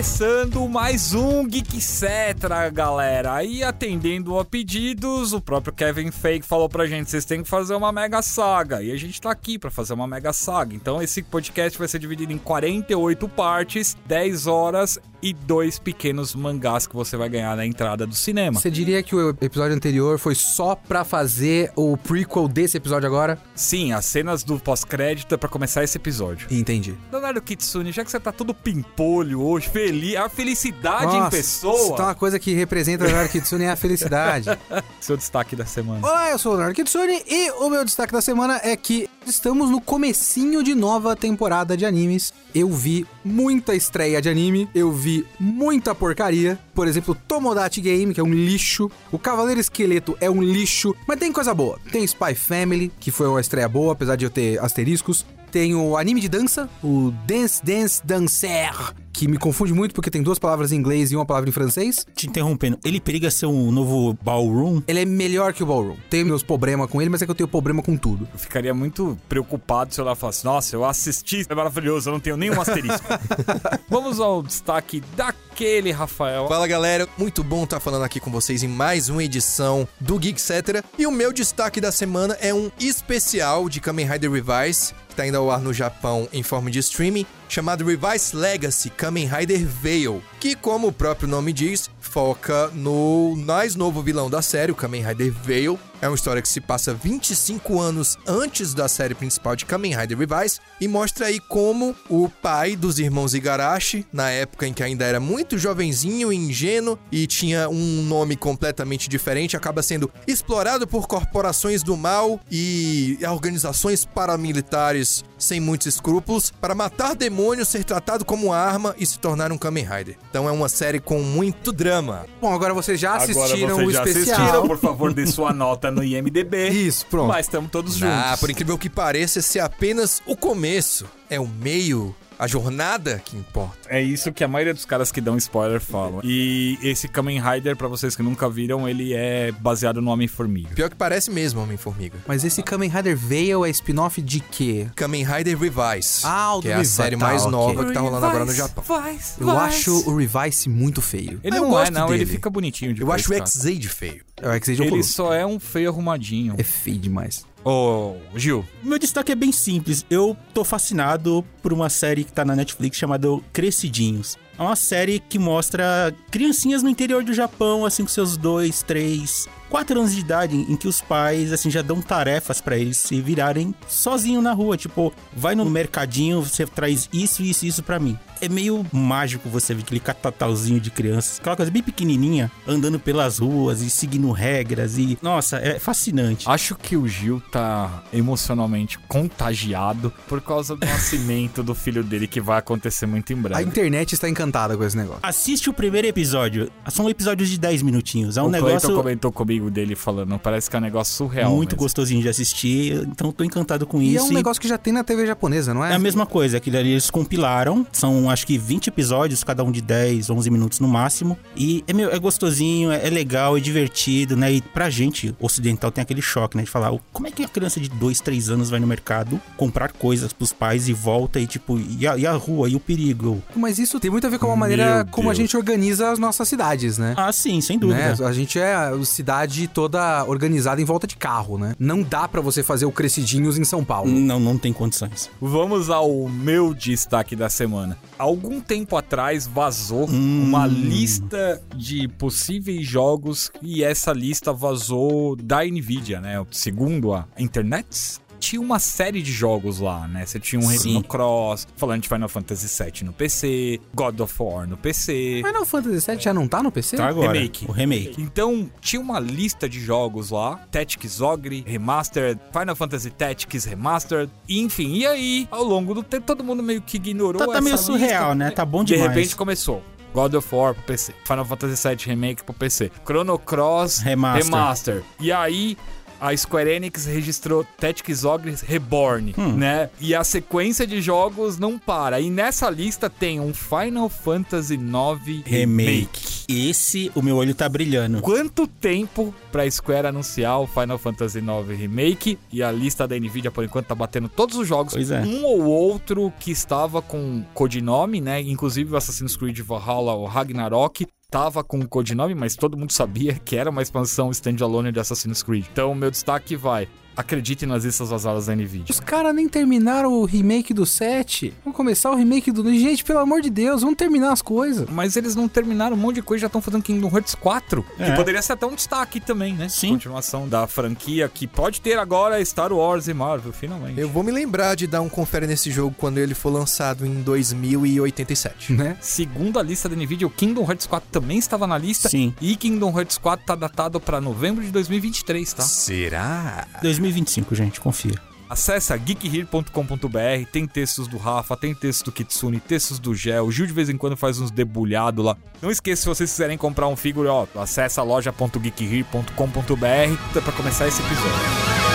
Começando mais um Geek Cetra, galera. E atendendo a pedidos, o próprio Kevin Feige falou pra gente: vocês têm que fazer uma mega saga. E a gente tá aqui pra fazer uma mega saga. Então esse podcast vai ser dividido em 48 partes, 10 horas e dois pequenos mangás que você vai ganhar na entrada do cinema. Você diria que o episódio anterior foi só pra fazer o prequel desse episódio agora? Sim, as cenas do pós-crédito é pra começar esse episódio. Entendi. Leonardo Kitsune, já que você tá todo pimpolho hoje, feliz, a felicidade em pessoa. Então uma coisa que representa o Leonardo Kitsune é a felicidade. Seu destaque da semana. Olá, eu sou o Leonardo Kitsune e o meu destaque da semana é que estamos no comecinho de nova temporada de animes. Eu vi muita estreia de anime, eu vi muita porcaria. Por exemplo, Tomodachi Game, que é um lixo. O Cavaleiro Esqueleto é um lixo, mas tem coisa boa. Tem Spy Family, que foi uma estreia boa, apesar de eu ter asteriscos. Tem o anime de dança, o Dance Dance Dancer, que me confunde muito porque tem duas palavras em inglês e uma palavra em francês. Te interrompendo, ele periga ser um novo ballroom? Ele é melhor que o Ballroom. Tenho meus problemas com ele, mas é que eu tenho problema com tudo. Eu ficaria muito preocupado se eu lá falasse, nossa, eu assisti, é maravilhoso, eu não tenho nenhum asterisco. Vamos ao destaque daquele, Rafael. Fala galera, muito bom estar falando aqui com vocês em mais uma edição do Geek Cetera. E o meu destaque da semana é um especial de Kamen Rider Revise, que está indo ao ar no Japão em forma de streaming, chamado Revise Legacy Kamen Rider Veil, que, como o próprio nome diz, foca no mais novo vilão da série, o Kamen Rider Veil. É uma história que se passa 25 anos antes da série principal de Kamen Rider Revise e mostra aí como o pai dos irmãos Igarashi, na época em que ainda era muito jovenzinho e ingênuo e tinha um nome completamente diferente, acaba sendo explorado por corporações do mal e organizações paramilitares sem muitos escrúpulos para matar demônios, ser tratado como arma e se tornar um Kamen Rider. Então é uma série com muito drama. Bom, agora vocês já assistiram Agora o vocês já especial. assistiram, por favor, dê sua nota no IMDB. Isso, pronto. Mas estamos todos juntos. Ah, por incrível que pareça, esse é apenas o começo. É o meio, a jornada que importa. É isso que a maioria dos caras que dão spoiler falam. E esse Kamen Rider, pra vocês que nunca viram, ele é baseado no Homem-Formiga. Pior que parece mesmo Homem-Formiga. Mas esse Kamen Rider Veil é spin-off de quê? Kamen Rider Revise. Ah, o que do é a Revise, série tá, mais ok. nova que tá rolando agora no Japão. Eu acho o Revice muito feio. Ele Eu não é, não, ele dele. fica bonitinho de Eu acho o X-Aid feio. É o X-Age Ele só é um feio arrumadinho. É feio demais. Ô, Gil, Meu destaque é bem simples. Eu tô fascinado por uma série que tá na Netflix chamada Crescidinhos. É uma série que mostra criancinhas no interior do Japão, assim, com seus dois, três, quatro anos de idade, em que os pais, assim, já dão tarefas pra eles se virarem sozinho na rua. Tipo, vai no mercadinho, você traz isso, isso, isso pra mim. É meio mágico você ver aquele catatalzinho de crianças, aquela coisa bem pequenininha, andando pelas ruas e seguindo regras e... Nossa, é fascinante. acho que o Gil tá emocionalmente contagiado por causa do nascimento do filho dele que vai acontecer muito em A breve. internet está encantada com esse negócio. Assiste o primeiro episódio. São episódios de 10 minutinhos. É um o negócio comentou comigo dele falando, parece que é um negócio surreal. muito mesmo. gostosinho de assistir. Então tô encantado com E isso. é um negócio que já tem na TV japonesa, não é? É a mesma coisa, aquilo ali eles compilaram. São acho que 20 episódios, cada um de 10, 11 minutos no máximo. E é, meu, é gostosinho, é, é legal, é divertido, né? E pra gente ocidental tem aquele choque, né? De falar, "Oh, como é que a criança de 2, 3 anos vai no mercado comprar coisas pros pais e volta e tipo, e a, e a rua, e o perigo? Mas isso tem muito a ver com a maneira Meu como a gente organiza as nossas cidades, né? Ah, sim, sem dúvida. Né? A gente é a cidade toda organizada em volta de carro, né? Não dá pra você fazer o Crescidinhos em São Paulo. Não, não tem condições. Vamos ao meu destaque da semana. Algum tempo atrás vazou uma lista de possíveis jogos e essa lista vazou da Nvidia, né? Segundo a internet. Tinha uma série de jogos lá, né? Você tinha um. Resident Cross, falando de Final Fantasy VII no PC, God of War no PC. O Fantasy VII já não tá no PC? Tá agora. Remake. O remake. Então, tinha uma lista de jogos lá: Tactics Ogre, Remastered, Final Fantasy Tactics Remastered, enfim. E aí, ao longo do tempo, todo mundo meio que ignorou Tá, tá essa meio lista. surreal, né? Tá bom De demais. repente começou. God of War pro PC, Final Fantasy VII Remake pro PC, Chrono Cross Remaster. Remaster. E aí a Square Enix registrou Tactics Ogre Reborn, Hum. né? E a sequência de jogos não para. E nessa lista tem um Final Fantasy IX Remake. Esse, o meu olho tá brilhando. Quanto tempo pra Square anunciar o Final Fantasy IX Remake e a lista da Nvidia por enquanto tá batendo todos os jogos, Pois é. um ou outro que estava com codinome, né? Inclusive o Assassin's Creed Valhalla, o Ragnarok, tava com codinome, mas todo mundo sabia que era uma expansão standalone de Assassin's Creed. Então, meu destaque vai. Acreditem nas listas vazadas da Nvidia. Os caras nem terminaram o remake do 7. Vamos começar o remake do. Gente, pelo amor de Deus, vamos terminar as coisas. Mas eles não terminaram um monte de coisa, já estão fazendo Kingdom Hearts 4. Que É. poderia ser até um destaque também, né? Sim. Continuação da franquia que pode ter agora Star Wars e Marvel, finalmente. Eu vou me lembrar de dar um confere nesse jogo quando ele for lançado em 2087. Né? Segundo a lista da Nvidia, o Kingdom Hearts 4 também estava na lista. Sim. E Kingdom Hearts 4 tá datado pra novembro de 2023, tá? Será? 2025, gente, confia. Acesse geekhere.com.br, tem textos do Rafa, tem textos do Kitsune, textos do Gel, o Gil de vez em quando faz uns debulhados lá. Não esqueça, se vocês quiserem comprar um figure, ó, acessa loja.geekhere.com.br pra começar esse episódio.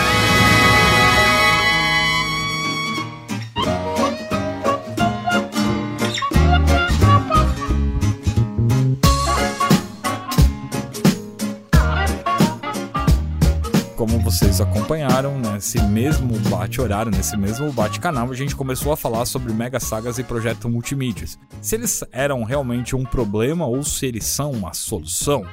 Vocês acompanharam nesse mesmo bate-horário, nesse mesmo bate-canal, a gente começou a falar sobre mega sagas e projeto multimídias. Se eles eram realmente um problema ou se eles são uma solução.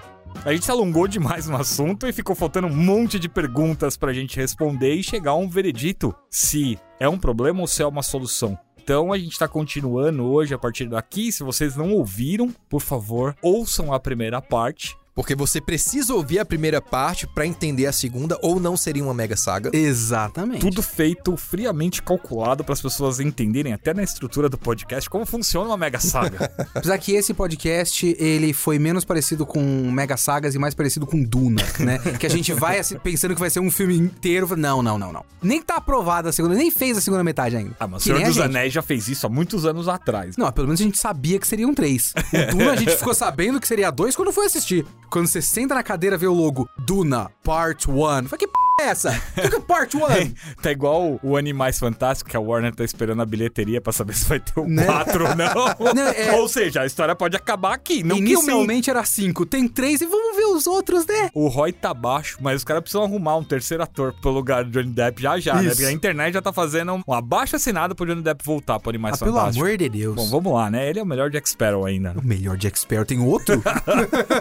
A gente se alongou demais no assunto e ficou faltando um monte de perguntas pra gente responder e chegar a um veredito se é um problema ou se é uma solução. Então a gente tá continuando hoje a partir daqui. Se vocês não ouviram, por favor, ouçam a primeira parte. Porque você precisa ouvir a primeira parte pra entender a segunda, ou não seria uma mega saga. Exatamente. Tudo feito friamente calculado para as pessoas entenderem até na estrutura do podcast como funciona uma mega saga. Apesar que esse podcast, ele foi menos parecido com Mega Sagas e mais parecido com Duna, né? que a gente vai assim, pensando que vai ser um filme inteiro. Não, não, não, não. Nem tá aprovada a segunda, nem fez a segunda metade ainda. ah, mas o Senhor dos gente. Anéis já fez isso há muitos anos atrás. Não, pelo menos a gente sabia que seriam três. O Duna a gente ficou sabendo que seria dois quando foi assistir. Quando você senta na cadeira vê o logo Duna Part 1. Falei, que p é essa? É Part 1? Tá igual o Animais Fantásticos, que a Warner tá esperando a bilheteria pra saber se vai ter o Né? 4 ou não. Não, é- Ou seja, a história pode acabar aqui. Não Inicialmente era cinco, tem três e vamos ver os outros, né? o Roy tá baixo, mas os caras precisam arrumar um terceiro ator pro lugar do Johnny Depp já já, né? Isso. Porque a internet já tá fazendo um abaixo assinado pro Johnny Depp voltar pro Animais Ah, pelo Fantásticos. amor de Deus. Bom, vamos lá, né? Ele é o melhor Jack Sparrow ainda. né? O melhor Jack Sparrow tem outro?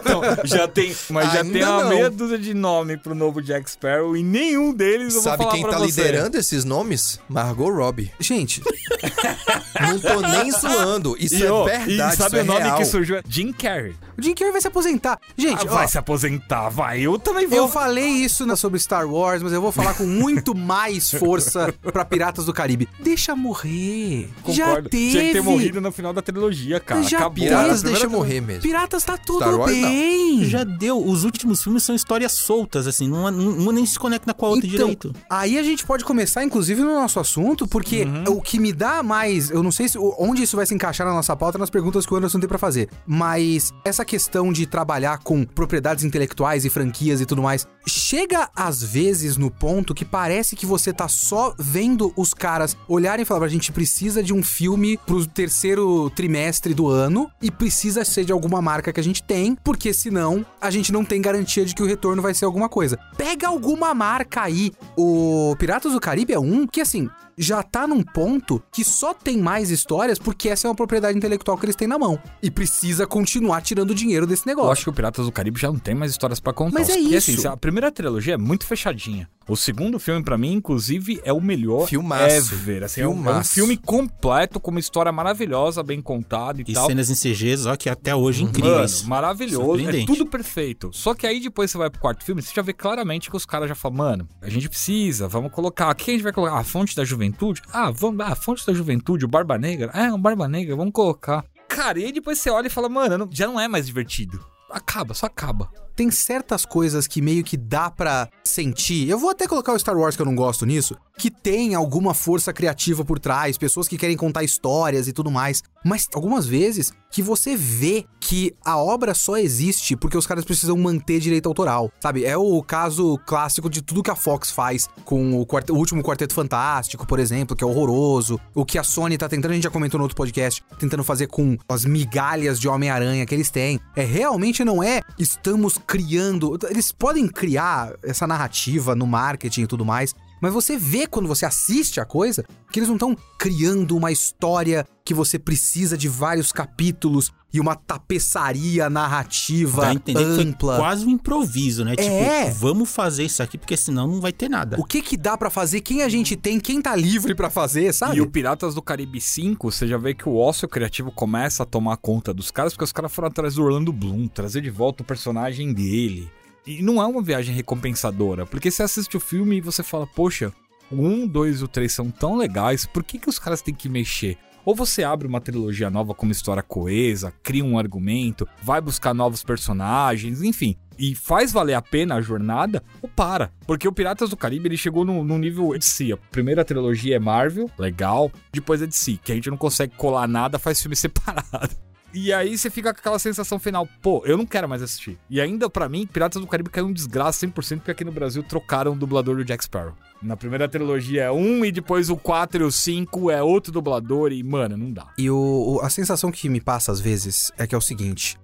Então, já tem, mas já Ainda tem uma não. meia dúzia de nome pro novo Jack Sparrow e nenhum deles eu vou Sabe falar quem pra tá você. liderando esses nomes? Margot Robbie. Gente, Não tô nem zoando. Isso E, é ó, verdade, e sabe isso é o nome real. que surgiu? Jim Carrey. o Jim Carrey vai se aposentar. Gente, Ah, ó, vai se aposentar, vai. Eu também vou. eu falei isso na- sobre Star Wars, mas eu vou falar com muito mais força pra Piratas do Caribe. Deixa morrer. Já Concordo. teve. Tinha que ter morrido no final da trilogia, cara. Já Acabou. Piratas deixa trilogia. morrer mesmo. Piratas tá tudo Star Wars, não. bem. Já deu. Os últimos filmes são histórias soltas, assim. Uma, uma nem se conecta com a outra Então, direito. aí a gente pode começar, inclusive, no nosso assunto, porque Uhum. o que me dá mais. Eu não sei se, onde isso vai se encaixar na nossa pauta nas perguntas que o Anderson tem pra fazer. Mas essa questão de trabalhar com propriedades intelectuais e franquias e tudo mais, chega às vezes no ponto que parece que você tá só vendo os caras olharem e falar: a gente precisa de um filme pro terceiro trimestre do ano e precisa ser de alguma marca que a gente tem, porque senão a gente não tem garantia de que o retorno vai ser alguma coisa. Pega alguma marca aí. O Piratas do Caribe é um que, assim, já tá num ponto que só tem mais histórias porque essa é uma propriedade intelectual que eles têm na mão. E precisa continuar tirando dinheiro desse negócio. Eu acho que o Piratas do Caribe já não tem mais histórias pra contar. Mas é Porque, isso. assim, a primeira trilogia é muito fechadinha. O segundo filme, pra mim, inclusive, é o melhor Filmaço. ever. Assim, é, um, é um Filmaço. filme completo, com uma história maravilhosa, bem contada e, E tal. cenas em CGs, ó, que até hoje Mano, incríveis. maravilhoso, é tudo perfeito. Só que aí depois você vai pro quarto filme, você já vê claramente que os caras já falam, mano, a gente precisa, vamos colocar, o que a gente vai colocar? A fonte da juventude? Ah, vamos, ah, fonte da juventude, o Barba Negra? É, um Barba Negra, vamos colocar. Cara, e aí depois você olha e fala, mano, já não é mais divertido. Acaba, só acaba. Tem certas coisas que meio que dá pra sentir. Eu vou até colocar o Star Wars que eu não gosto nisso, que tem alguma força criativa por trás, pessoas que querem contar histórias e tudo mais. Mas algumas vezes que você vê que a obra só existe porque os caras precisam manter direito autoral, sabe? É o caso clássico de tudo que a Fox faz com o, o último Quarteto Fantástico, por exemplo, que é horroroso. O que a Sony tá tentando, a gente já comentou no outro podcast, tentando fazer com as migalhas de Homem-Aranha que eles têm. É realmente não é estamos criando. Eles podem criar essa narrativa no marketing e tudo mais. Mas você vê quando você assiste a coisa que eles não estão criando uma história que você precisa de vários capítulos e uma tapeçaria narrativa que ampla. foi quase um improviso, né? É. Tipo, vamos fazer isso aqui porque senão não vai ter nada. O que que dá pra fazer? Quem a gente tem? Quem tá livre pra fazer, sabe? E o Piratas do Caribe 5, você já vê que o ócio criativo começa a tomar conta dos caras, porque os caras foram atrás do Orlando Bloom, trazer de volta o personagem dele. E não é uma viagem recompensadora, porque você assiste o filme e você fala, poxa, o 1, 2 e o 3 são tão legais, por que, que os caras têm que mexer? Ou você abre uma trilogia nova com uma história coesa, cria um argumento, vai buscar novos personagens, enfim, e faz valer a pena a jornada, ou para. Porque o Piratas do Caribe ele chegou no nível DC. A primeira trilogia é Marvel, legal, depois é DC, que a gente não consegue colar nada, faz filme separado. E aí você fica com aquela sensação final, pô, eu não quero mais assistir. E ainda pra mim, Piratas do Caribe caiu um desgraça 100% porque aqui no Brasil trocaram o dublador do Jack Sparrow. Na primeira trilogia é um e depois o 4 e o 5 é outro dublador e, mano, não dá. E o- a sensação que me passa às vezes é que é o seguinte.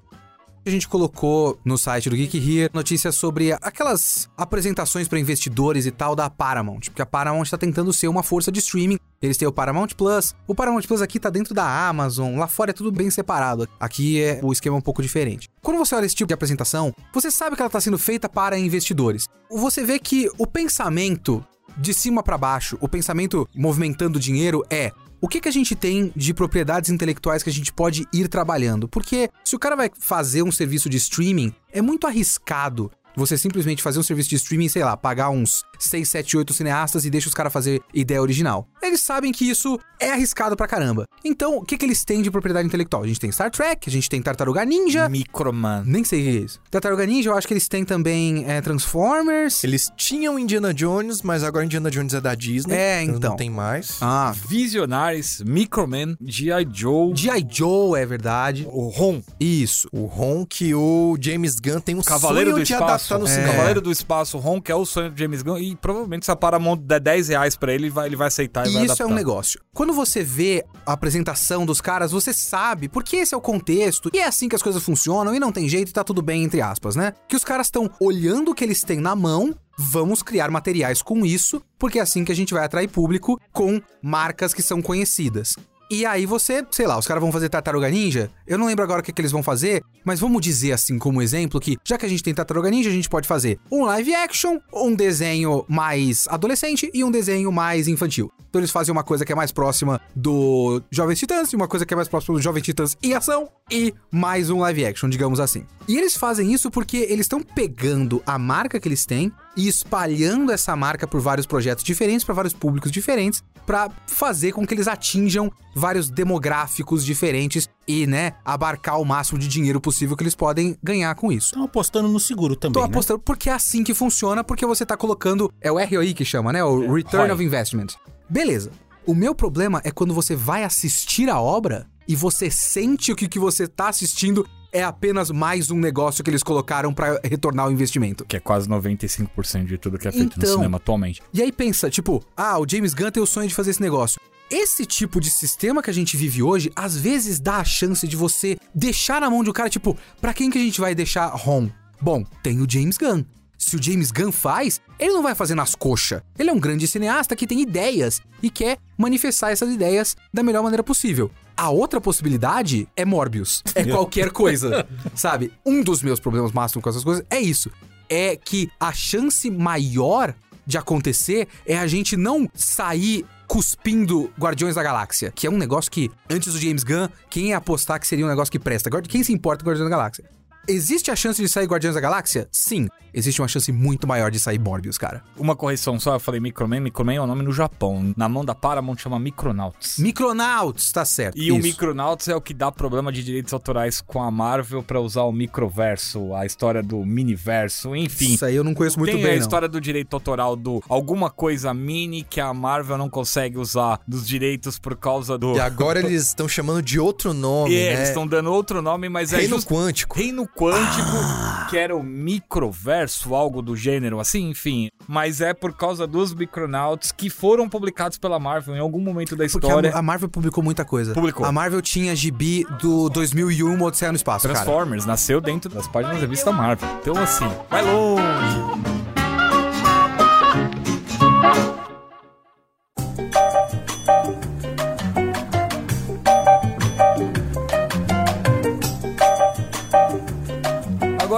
A gente colocou no site do Geek Here notícias sobre aquelas apresentações pra investidores e tal da Paramount, porque a Paramount tá tentando ser uma força de streaming. Eles têm o Paramount Plus. O Paramount Plus aqui tá dentro da Amazon, lá fora é tudo bem separado. Aqui é o esquema um pouco diferente. Quando você olha esse tipo de apresentação, você sabe que ela tá sendo feita para investidores. Você vê que o pensamento de cima pra baixo, o pensamento movimentando dinheiro é o que, que a gente tem de propriedades intelectuais que a gente pode ir trabalhando? Porque se o cara vai fazer um serviço de streaming, é muito arriscado você simplesmente fazer um serviço de streaming, sei lá, pagar uns 6, 7, 8 cineastas e deixa os caras fazer ideia original. Eles sabem que isso é arriscado pra caramba. Então, o que, que eles têm de propriedade intelectual? A gente tem Star Trek, a gente tem Tartaruga Ninja. Microman. Nem sei o que é isso. Tartaruga Ninja, eu acho que eles têm também é, Transformers. Eles tinham Indiana Jones, mas agora Indiana Jones é da Disney. É, então. Não tem mais. Ah, Visionaries, Microman, G.I. Joe, G.I. Joe é verdade. o Ron, Isso. O Ron que o James Gunn tem um Cavaleiro sonho do de Espaço. adaptar no É. cinema. Cavaleiro do Espaço, Ron, que é o sonho do James Gunn. E provavelmente se a Paramount der 10 reais pra ele, ele vai, ele vai aceitar e, E vai isso adaptar. é um negócio. Quando você vê a apresentação dos caras, você sabe, porque esse é o contexto, e é assim que as coisas funcionam, e não tem jeito, e tá tudo bem, entre aspas, né? Que os caras estão olhando o que eles têm na mão, vamos criar materiais com isso, porque é assim que a gente vai atrair público com marcas que são conhecidas. E aí você, sei lá, os caras vão fazer Tartaruga Ninja. Eu não lembro agora o que, que eles vão fazer, mas vamos dizer assim como exemplo que, já que a gente tem Tartaruga Ninja, a gente pode fazer um live action, um desenho mais adolescente e um desenho mais infantil. Então eles fazem uma coisa que é mais próxima do Jovens Titãs e uma coisa que é mais próxima do Jovens Titãs em ação e mais um live action, digamos assim. E eles fazem isso porque eles estão pegando a marca que eles têm e espalhando essa marca por vários projetos diferentes, para vários públicos diferentes, para fazer com que eles atinjam vários demográficos diferentes e, né, abarcar o máximo de dinheiro possível que eles podem ganhar com isso. Estão apostando no seguro também, Tô né? apostando porque é assim que funciona, porque você tá colocando. É o ROI que chama, né? O Return ROI. of Investment. Beleza. O meu problema é quando você vai assistir a obra e você sente que o que você tá assistindo é apenas mais um negócio que eles colocaram pra retornar o investimento. Que é quase 95% de tudo que é feito no Então. cinema atualmente. E aí pensa, tipo, ah, o James Gunn tem o sonho de fazer esse negócio. Esse tipo de sistema que a gente vive hoje, às vezes dá a chance de você deixar na mão de um cara, tipo, pra quem que a gente vai deixar home? Bom, tem o James Gunn. Se o James Gunn faz, ele não vai fazer nas coxas. Ele é um grande cineasta que tem ideias e quer manifestar essas ideias da melhor maneira possível. A outra possibilidade é Morbius. É qualquer coisa, sabe? Um dos meus problemas máximos com essas coisas é isso. É que a chance maior de acontecer é a gente não sair cuspindo Guardiões da Galáxia, que é um negócio que, antes do James Gunn, quem ia apostar que seria um negócio que presta? Quem se importa com Guardiões da Galáxia? Existe a chance de sair Guardiões da Galáxia? Sim. Existe uma chance muito maior de sair Morbius, cara. Uma correção só, eu falei Microman. Microman é o nome no Japão. Na mão da Paramount chama Micronauts. Micronauts, tá certo. E o isso. Micronauts é o que dá problema de direitos autorais com a Marvel pra usar o microverso, a história do miniverso, enfim. Isso aí eu não conheço muito Tem bem, a não. história do direito autoral do alguma coisa mini que a Marvel não consegue usar dos direitos por causa do. E agora eles estão chamando de outro nome, É, né? eles estão dando outro nome, mas é Reino just- Quântico. Reino Quântico, que era o microverso, algo do gênero assim, enfim. Mas é por causa dos Micronauts que foram publicados pela Marvel em algum momento da história. a, a Marvel publicou muita coisa. Publicou. A Marvel tinha gibi do 2001, uma Odisseia no Espaço, cara. Transformers nasceu dentro das páginas da revista Marvel. Então, assim, vai longe.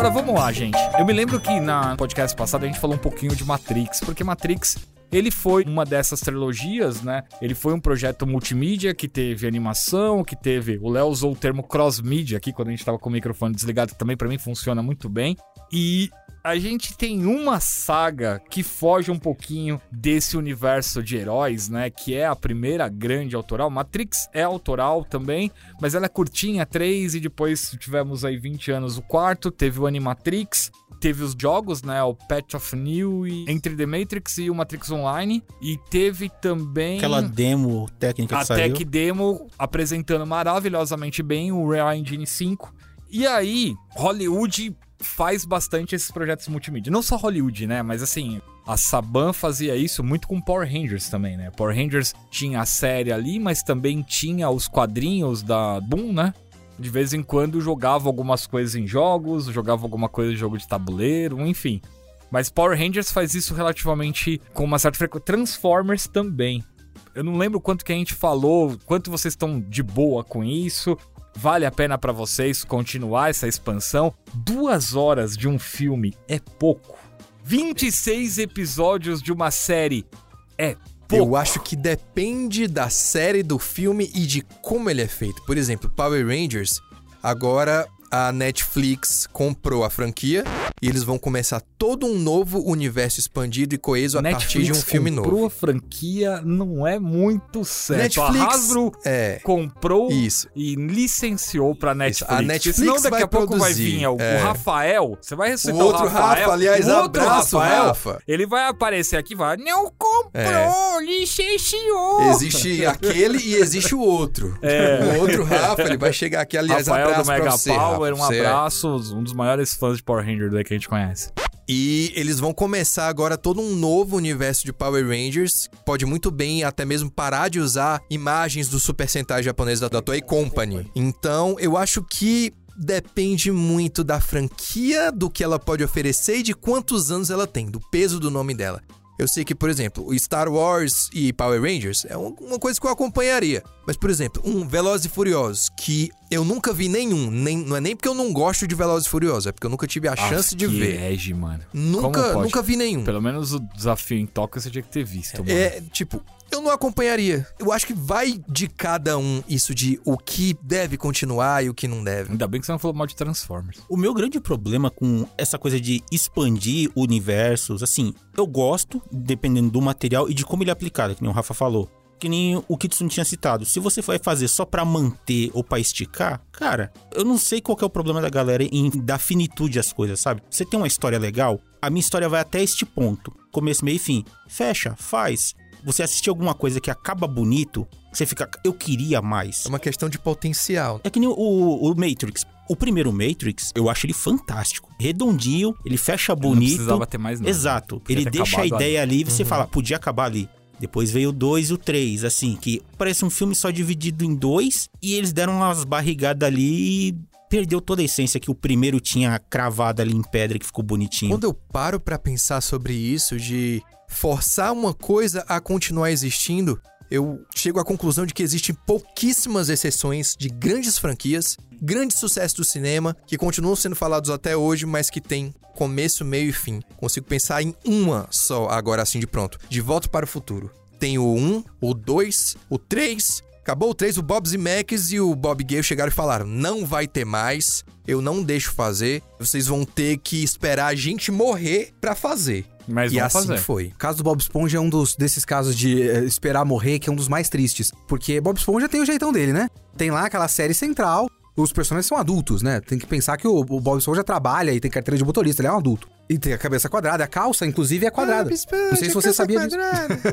Agora vamos lá, gente. Eu me lembro que na podcast passado a gente falou um pouquinho de Matrix, porque Matrix ele foi uma dessas trilogias, né? Ele foi um projeto multimídia que teve animação, que teve. O Léo usou o termo cross-mídia aqui quando a gente tava com o microfone desligado, também pra mim funciona muito bem. E a gente tem uma saga que foge um pouquinho desse universo de heróis, né? Que é a primeira grande autoral. Matrix é autoral também, mas ela é curtinha, três, e depois tivemos aí 20 anos o quarto, teve o Animatrix, teve os jogos, né? O Patch of New e Entre the Matrix e o Matrix Online. E teve também Aquela demo técnica que a saiu. Tech Demo apresentando maravilhosamente bem o Real Engine 5. E aí, Hollywood faz bastante esses projetos multimídia. Não só Hollywood, né? Mas assim, a Saban fazia isso muito com Power Rangers também, né? Power Rangers tinha a série ali, mas também tinha os quadrinhos da Boom, né? De vez em quando jogava algumas coisas em jogos, jogava alguma coisa em jogo de tabuleiro, enfim. Mas Power Rangers faz isso relativamente com uma certa frequência. Transformers também. Eu não lembro quanto que a gente falou, quanto vocês estão de boa com isso. Vale a pena pra vocês continuar essa expansão? Duas horas de um filme é pouco. 26 episódios de uma série é pouco. Eu acho que depende da série, do filme e de como ele é feito. Por exemplo, Power Rangers, agora a Netflix comprou a franquia e eles vão começar todo um novo universo expandido e coeso a partir de um filme comprou novo. a franquia não é muito certo. a Netflix Hasbro é comprou isso. e licenciou pra Netflix. A Netflix Senão daqui vai a pouco vai produzir, vir o, o é. Rafael. Você vai O ressuscitar outro o Rafael. Rafa, aliás, o outro abraço, Rafael, Rafa. Ele vai aparecer aqui e vai. Não comprou, licenciou. Existe aquele e existe o outro. É. O outro Rafa, ele vai chegar aqui, aliás, Rafael do abraço pra Mega você, Power, Rafa. um é- abraço, um dos maiores fãs de Power Ranger daí que a gente conhece. E eles vão começar agora todo um novo universo de Power Rangers. Pode muito bem até mesmo parar de usar imagens do Super Sentai japonês da, da Toei Company. Então, eu acho que depende muito da franquia, do que ela pode oferecer e de quantos anos ela tem, do peso do nome dela. Eu sei que, por exemplo, o Star Wars e Power Rangers é um- uma coisa que eu acompanharia. Mas, por exemplo, um Velozes e Furiosos, que eu nunca vi nenhum. Nem, não é nem porque eu não gosto de Velozes e Furiosos, é porque eu nunca tive a chance de ver. Ege, mano. Nunca, nunca vi nenhum. Pelo menos o desafio em Tóquio você tinha que ter visto, mano. É, tipo, eu não acompanharia. Eu acho que vai de cada um isso de o que deve continuar e o que não deve. Ainda bem que você não falou mal de Transformers. O meu grande problema com essa coisa de expandir universos, assim, eu gosto, dependendo do material e de como ele é aplicado, que nem o Rafa falou. Que nem o Kitsun tinha citado. Se você vai fazer só pra manter ou pra esticar, cara, eu não sei qual que é o problema da galera em dar finitude às coisas, sabe? Você tem uma história legal, a minha história vai até este ponto. Começo, meio e fim. Fecha, faz. Você assistir alguma coisa que acaba bonito, você fica, eu queria mais. É uma questão de potencial. É que nem o, o Matrix. O primeiro Matrix, eu acho ele fantástico. Redondinho, ele fecha Não bonito. precisava ter mais nada. Exato. Podia Ele deixa a ideia ali e Uhum. você fala, podia acabar ali. Depois veio o 2 e o 3, assim, que parece um filme só dividido em dois e eles deram umas barrigadas ali e perdeu toda a essência que o primeiro tinha cravado ali em pedra que ficou bonitinho. Quando eu paro pra pensar sobre isso, de forçar uma coisa a continuar existindo, eu chego à conclusão de que existem pouquíssimas exceções de grandes franquias, grandes sucessos do cinema, que continuam sendo falados até hoje, mas que têm começo, meio e fim. Consigo pensar em uma só agora assim de pronto. De Volta para o Futuro. Tem o 1, o 2, o 3 Acabou o 3, o Bob Zemeckis e o Bob Gale chegaram e falaram: não vai ter mais, eu não deixo fazer, vocês vão ter que esperar a gente morrer pra fazer. Mas e vão assim fazer. foi. O caso do Bob Esponja é um dos desses casos de eh, esperar morrer, que é um dos mais tristes. Porque Bob Esponja tem o jeitão dele, né? Tem lá aquela série central. Os personagens são adultos, né? Tem que pensar que o, o Bob Esponja trabalha e tem carteira de motorista, ele é um adulto. E tem a cabeça quadrada, a calça, inclusive, é quadrada. Não sei se você sabia disso.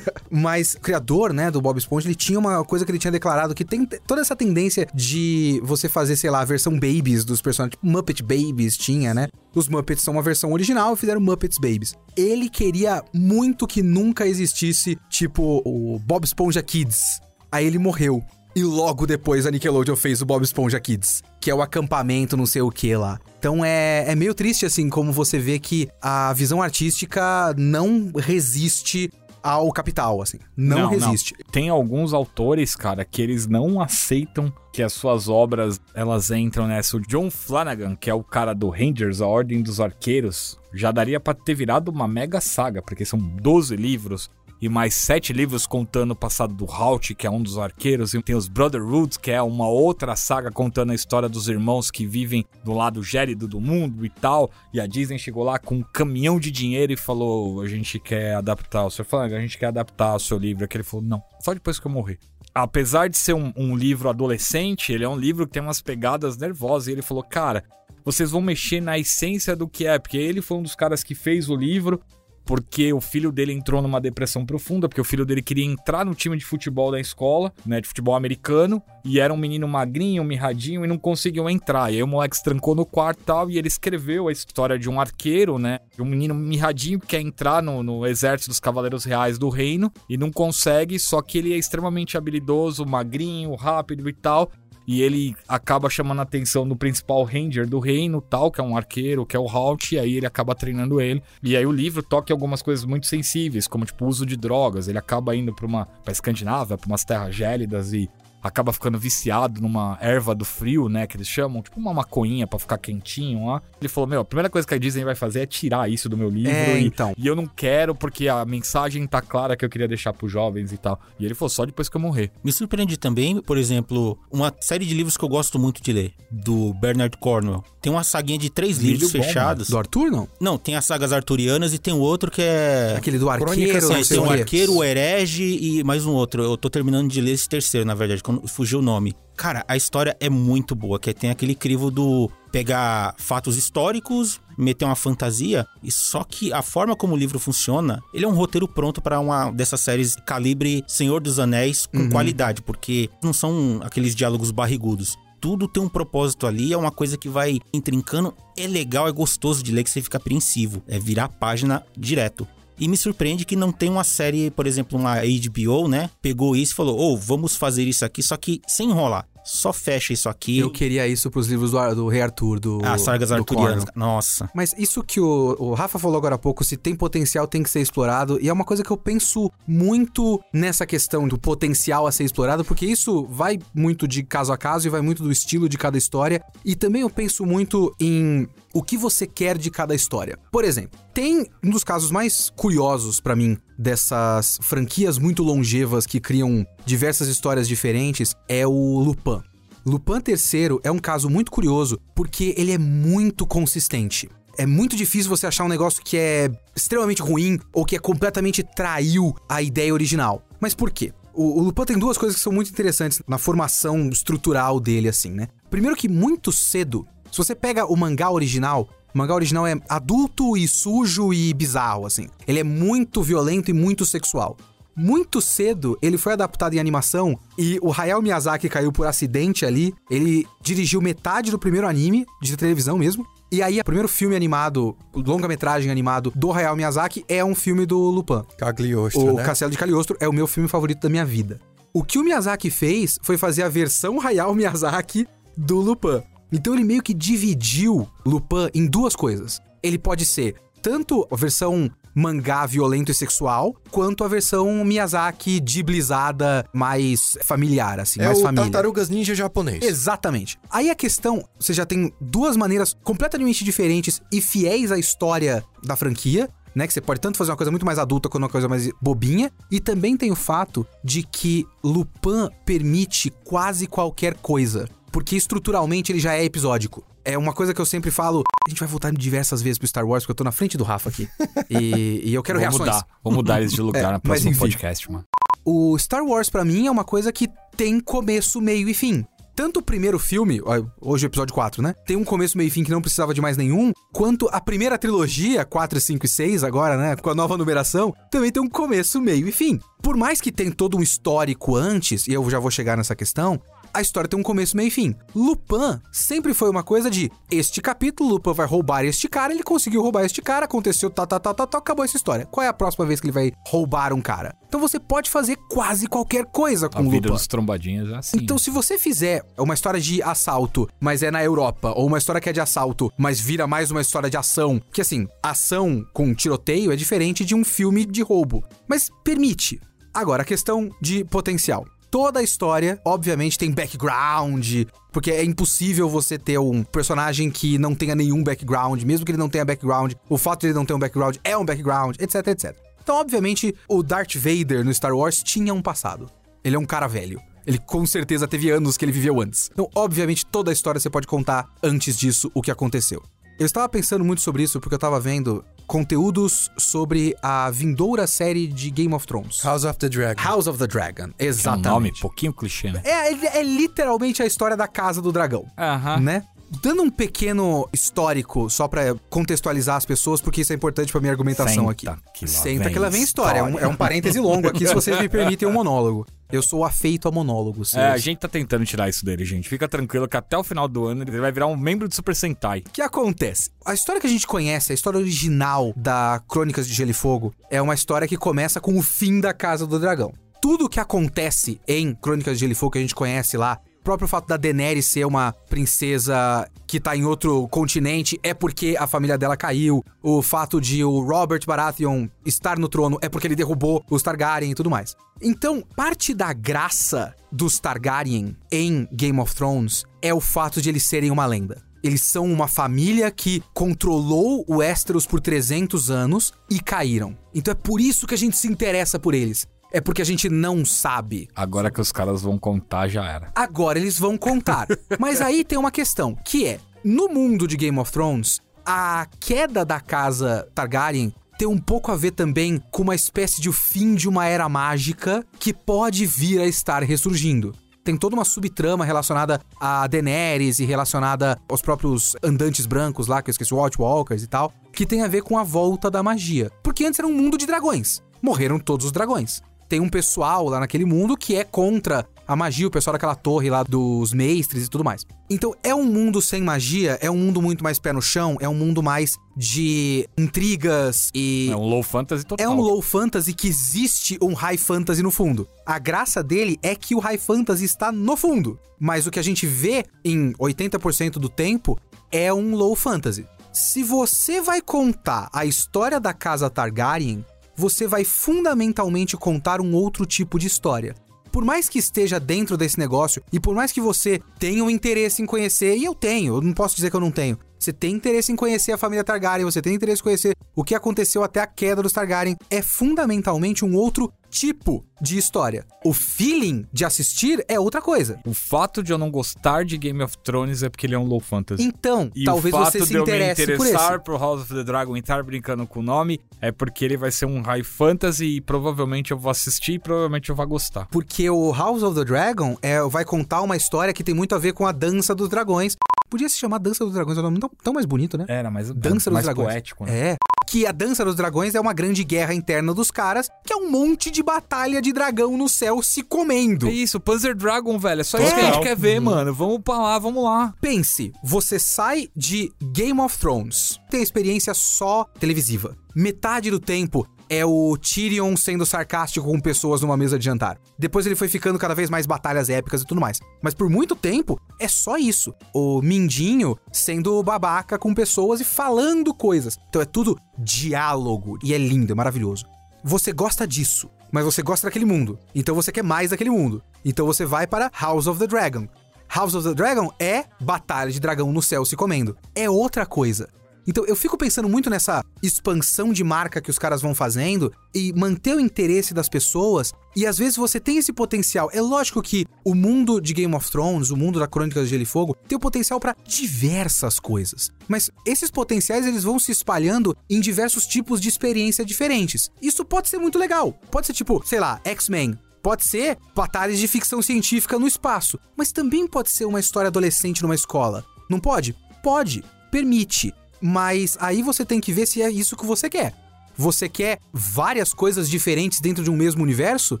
Mas o criador, né, do Bob Esponja, ele tinha uma coisa que ele tinha declarado que tem te- toda essa tendência de você fazer, sei lá, a versão babies dos personagens, tipo Muppet Babies tinha, né? Os Muppets são uma versão original e fizeram Muppets Babies. Ele queria muito que nunca existisse, tipo, o Bob Esponja Kids. Aí ele morreu. E logo depois a Nickelodeon fez o Bob Esponja Kids, que é o acampamento não sei o que lá. Então é, é meio triste assim como você vê que a visão artística não resiste ao capital, assim. Não, resiste. Tem alguns autores, cara, que eles não aceitam que as suas obras elas entram nessa. O John Flanagan, que é o cara do Rangers, a Ordem dos Arqueiros, já daria pra ter virado uma mega saga, porque são 12 livros e mais sete livros contando o passado do Halt, que é um dos arqueiros, e tem os Brotherhoods, que é uma outra saga contando a história dos irmãos que vivem do lado gélido do mundo e tal. E a Disney chegou lá com um caminhão de dinheiro e falou: a gente quer adaptar o seu Flanagan, a gente quer adaptar o seu livro. Que ele falou: não, só depois que eu morrer. Apesar de ser um, um livro adolescente, ele é um livro que tem umas pegadas nervosas. E ele falou: cara, vocês vão mexer na essência do que é, porque ele foi um dos caras que fez o livro porque o filho dele entrou numa depressão profunda, porque o filho dele queria entrar no time de futebol da escola, né, de futebol americano, e era um menino magrinho, mirradinho, e não conseguiu entrar. E aí o moleque se trancou no quarto e tal, e ele escreveu a história de um arqueiro, né, de um menino mirradinho que quer entrar no, no exército dos cavaleiros reais do reino, e não consegue, só que ele é extremamente habilidoso, magrinho, rápido e tal, e ele acaba chamando a atenção do principal ranger do reino, tal, que é um arqueiro, que é o Halt, e aí ele acaba treinando ele. E aí o livro toca em algumas coisas muito sensíveis, como tipo o uso de drogas. Ele acaba indo para uma pra Escandinávia, para umas terras gélidas e acaba ficando viciado numa erva do frio, né, que eles chamam, tipo uma maconhinha pra ficar quentinho lá. Ele falou: "Meu, a primeira coisa que a Disney vai fazer é tirar isso do meu livro É, e, então. e eu não quero porque a mensagem tá clara que eu queria deixar pros jovens e tal". E ele falou: "Só depois que eu morrer". Me surpreende também, por exemplo, uma série de livros que eu gosto muito de ler, do Bernard Cornwell. Tem uma saguinha de três Livro livros bom, fechados. Do Arthur, não? Não, tem as sagas arturianas e tem o outro que é. Aquele do arqueiro, Crônicas sei tem o quê. arqueiro, o herege e mais um outro. Eu tô terminando de ler esse terceiro, na verdade, quando fugiu o nome. Cara, a história é muito boa, que tem aquele crivo do pegar fatos históricos, meter uma fantasia, e só que a forma como o livro funciona, ele é um roteiro pronto para uma dessas séries calibre Senhor dos Anéis com qualidade, porque não são aqueles diálogos barrigudos. Tudo tem um propósito ali, é uma coisa que vai intrincando. É legal, é gostoso de ler, que você fica apreensivo. É virar a página direto. E me surpreende que não tem uma série, por exemplo, uma HBO, né? Pegou isso e falou: Ô, vamos fazer isso aqui, só que sem enrolar. Só fecha isso aqui. Eu queria isso pros livros do, do Rei Arthur, do. As sagas do arturianas. Nossa. Mas isso que o, o Rafa falou agora há pouco, se tem potencial, tem que ser explorado. E é uma coisa que eu penso muito nessa questão do potencial a ser explorado, porque isso vai muito de caso a caso e vai muito do estilo de cada história. E também eu penso muito em o que você quer de cada história. Por exemplo, tem um dos casos mais curiosos pra mim dessas franquias muito longevas que criam diversas histórias diferentes é o Lupin. Lupin III é um caso muito curioso porque ele é muito consistente. É muito difícil você achar um negócio que é extremamente ruim ou que é completamente traiu a ideia original. Mas por quê? O, o Lupin tem duas coisas que são muito interessantes na formação estrutural dele, assim, né? Primeiro que muito cedo, se você pega o mangá original, o mangá original é adulto e sujo e bizarro, assim. Ele é muito violento e muito sexual. Muito cedo, ele foi adaptado em animação e o Hayao Miyazaki caiu por acidente ali. Ele dirigiu metade do primeiro anime, de televisão mesmo. E aí, o primeiro filme animado, longa-metragem animado do Hayao Miyazaki é um filme do Lupin. Cagliostro, O né? Castelo de Cagliostro é o meu filme favorito da minha vida. O que o Miyazaki fez foi fazer a versão Hayao Miyazaki do Lupin. Então ele meio que dividiu Lupin em duas coisas. Ele pode ser tanto a versão mangá violento e sexual, quanto a versão Miyazaki diblizada mais familiar, assim, É mais o família. Tartarugas Ninja japonês. Exatamente. Aí a questão, você já tem duas maneiras completamente diferentes e fiéis à história da franquia né? Que você pode tanto fazer uma coisa muito mais adulta quanto uma coisa mais bobinha. E também tem o fato de que Lupin permite quase qualquer coisa. Porque estruturalmente ele já é episódico. É uma coisa que eu sempre falo. A gente vai voltar diversas vezes pro Star Wars, porque eu tô na frente do Rafa aqui. E, e eu quero Vou reações. mudar. Vou mudar eles de lugar É, no próximo enfim. podcast, mano. O Star Wars, pra mim, é uma coisa que tem começo, meio e fim. Tanto o primeiro filme, hoje é o episódio 4, né? Tem um começo, meio e fim que não precisava de mais nenhum, quanto a primeira trilogia, 4, 5 e 6 agora, né? Com a nova numeração, também tem um começo, meio e fim. Por mais que tem todo um histórico antes, e eu já vou chegar nessa questão, a história tem um começo, meio e fim. Lupin sempre foi uma coisa de este capítulo, Lupin vai roubar este cara, ele conseguiu roubar este cara, aconteceu tal, tal, tal, tal, tal, acabou essa história. Qual é a próxima vez que ele vai roubar um cara? Então você pode fazer quase qualquer coisa A com vida Lupin. dos trombadinhos é assim. Então, se você fizer uma história de assalto, mas é na Europa, ou uma história que é de assalto, mas vira mais uma história de ação, que assim, ação com tiroteio é diferente de um filme de roubo, mas permite. Agora, a questão de potencial. Toda a história, obviamente, tem background, porque é impossível você ter um personagem que não tenha nenhum background, mesmo que ele não tenha background, o fato de ele não ter um background é um background, etc, etc. Então, obviamente, o Darth Vader no Star Wars tinha um passado. Ele é um cara velho. Ele com certeza teve anos que ele viveu antes. Então, obviamente, toda a história você pode contar antes disso o que aconteceu. Eu estava pensando muito sobre isso porque eu estava vendo conteúdos sobre a vindoura série de Game of Thrones. House of the Dragon. House of the Dragon. É um Exatamente. nome pouquinho clichê, né? É, é- é literalmente a história da Casa do Dragão Aham. né? Dando um pequeno histórico, só pra contextualizar as pessoas, porque isso é importante pra minha argumentação Senta aqui. que lá Senta vem que lá vem história. É um, é um parêntese longo aqui, se vocês me permitem um monólogo. Eu sou afeito a monólogos. É, a gente tá tentando tirar isso dele, gente. Fica tranquilo que até o final do ano ele vai virar um membro do Super Sentai. O que acontece? A história que a gente conhece, a história original da Crônicas de Gelo e Fogo, é uma história que começa com o fim da Casa do Dragão. Tudo que acontece em Crônicas de Gelo e Fogo que a gente conhece lá, o próprio fato da Daenerys ser uma princesa que tá em outro continente é porque a família dela caiu. O fato de o Robert Baratheon estar no trono é porque ele derrubou os Targaryen e tudo mais. Então, parte da graça dos Targaryen em Game of Thrones é o fato de eles serem uma lenda. Eles são uma família que controlou o Westeros por 300 anos e caíram. Então é por isso que a gente se interessa por eles. É porque a gente não sabe. Agora que os caras vão contar, já era. Agora eles vão contar. Mas aí tem uma questão, que é, no mundo de Game of Thrones, a queda da casa Targaryen tem um pouco a ver também com uma espécie de fim de uma era mágica que pode vir a estar ressurgindo. Tem toda uma subtrama relacionada a Daenerys e relacionada aos próprios andantes brancos lá, que eu esqueci, White Walkers e tal, que tem a ver com a volta da magia. Porque antes era um mundo de dragões. Morreram todos os dragões tem um pessoal lá naquele mundo que é contra a magia, o pessoal daquela torre lá dos mestres e tudo mais. Então é um mundo sem magia, é um mundo muito mais pé no chão, é um mundo mais de intrigas e. É um low fantasy total. É um low fantasy que existe um high fantasy no fundo. A graça dele é que o high fantasy está no fundo, mas o que a gente vê em 80% do tempo é um low fantasy. Se você vai contar a história da casa Targaryen, você vai fundamentalmente contar um outro tipo de história. Por mais que esteja dentro desse negócio e por mais que você tenha um interesse em conhecer, e eu tenho, eu não posso dizer que eu não tenho. Você tem interesse em conhecer a família Targaryen, você tem interesse em conhecer o que aconteceu até a queda dos Targaryen. É fundamentalmente um outro tipo de história. O feeling de assistir é outra coisa. O fato de eu não gostar de Game of Thrones é porque ele é um low fantasy. Então, E talvez o fato você se de eu me interesse por interessar pro House of the Dragon e estar brincando com o nome é porque ele vai ser um high fantasy e provavelmente eu vou assistir e provavelmente eu vou gostar. Porque o House of the Dragon é, vai contar uma história que tem muito a ver com a dança dos dragões. Podia se chamar Dança dos Dragões, é um nome tão, tão mais bonito, né? Era, mas Dança dos mais Dragões. poético, né? É. Que a Dança dos Dragões é uma grande guerra interna dos caras, que é um monte de batalha de dragão no céu se comendo. É isso, Panzer Dragon, velho. É só isso que a gente quer ver, mano. Vamos pra lá, vamos lá. Pense, você sai de Game of Thrones, tem experiência só televisiva. Metade do tempo é o Tyrion sendo sarcástico com pessoas numa mesa de jantar. Depois ele foi ficando cada vez mais batalhas épicas e tudo mais. Mas por muito tempo é só isso. O Mindinho sendo babaca com pessoas e falando coisas. Então é tudo diálogo e é lindo, é maravilhoso. Você gosta disso, mas você gosta daquele mundo. Então você quer mais daquele mundo. Então você vai para House of the Dragon. House of the Dragon é batalha de dragão no céu se comendo. É outra coisa. Então eu fico pensando muito nessa expansão de marca que os caras vão fazendo e manter o interesse das pessoas. E às vezes você tem esse potencial. É lógico que o mundo de Game of Thrones, o mundo da Crônica de Gelo e Fogo, tem o potencial para diversas coisas. Mas esses potenciais eles vão se espalhando em diversos tipos de experiência diferentes. Isso pode ser muito legal. Pode ser tipo, sei lá, X-Men. Pode ser batalhas de ficção científica no espaço, mas também pode ser uma história adolescente numa escola. Não pode? Pode. Permite. Mas aí você tem que ver se é isso que você quer. Você quer várias coisas diferentes dentro de um mesmo universo?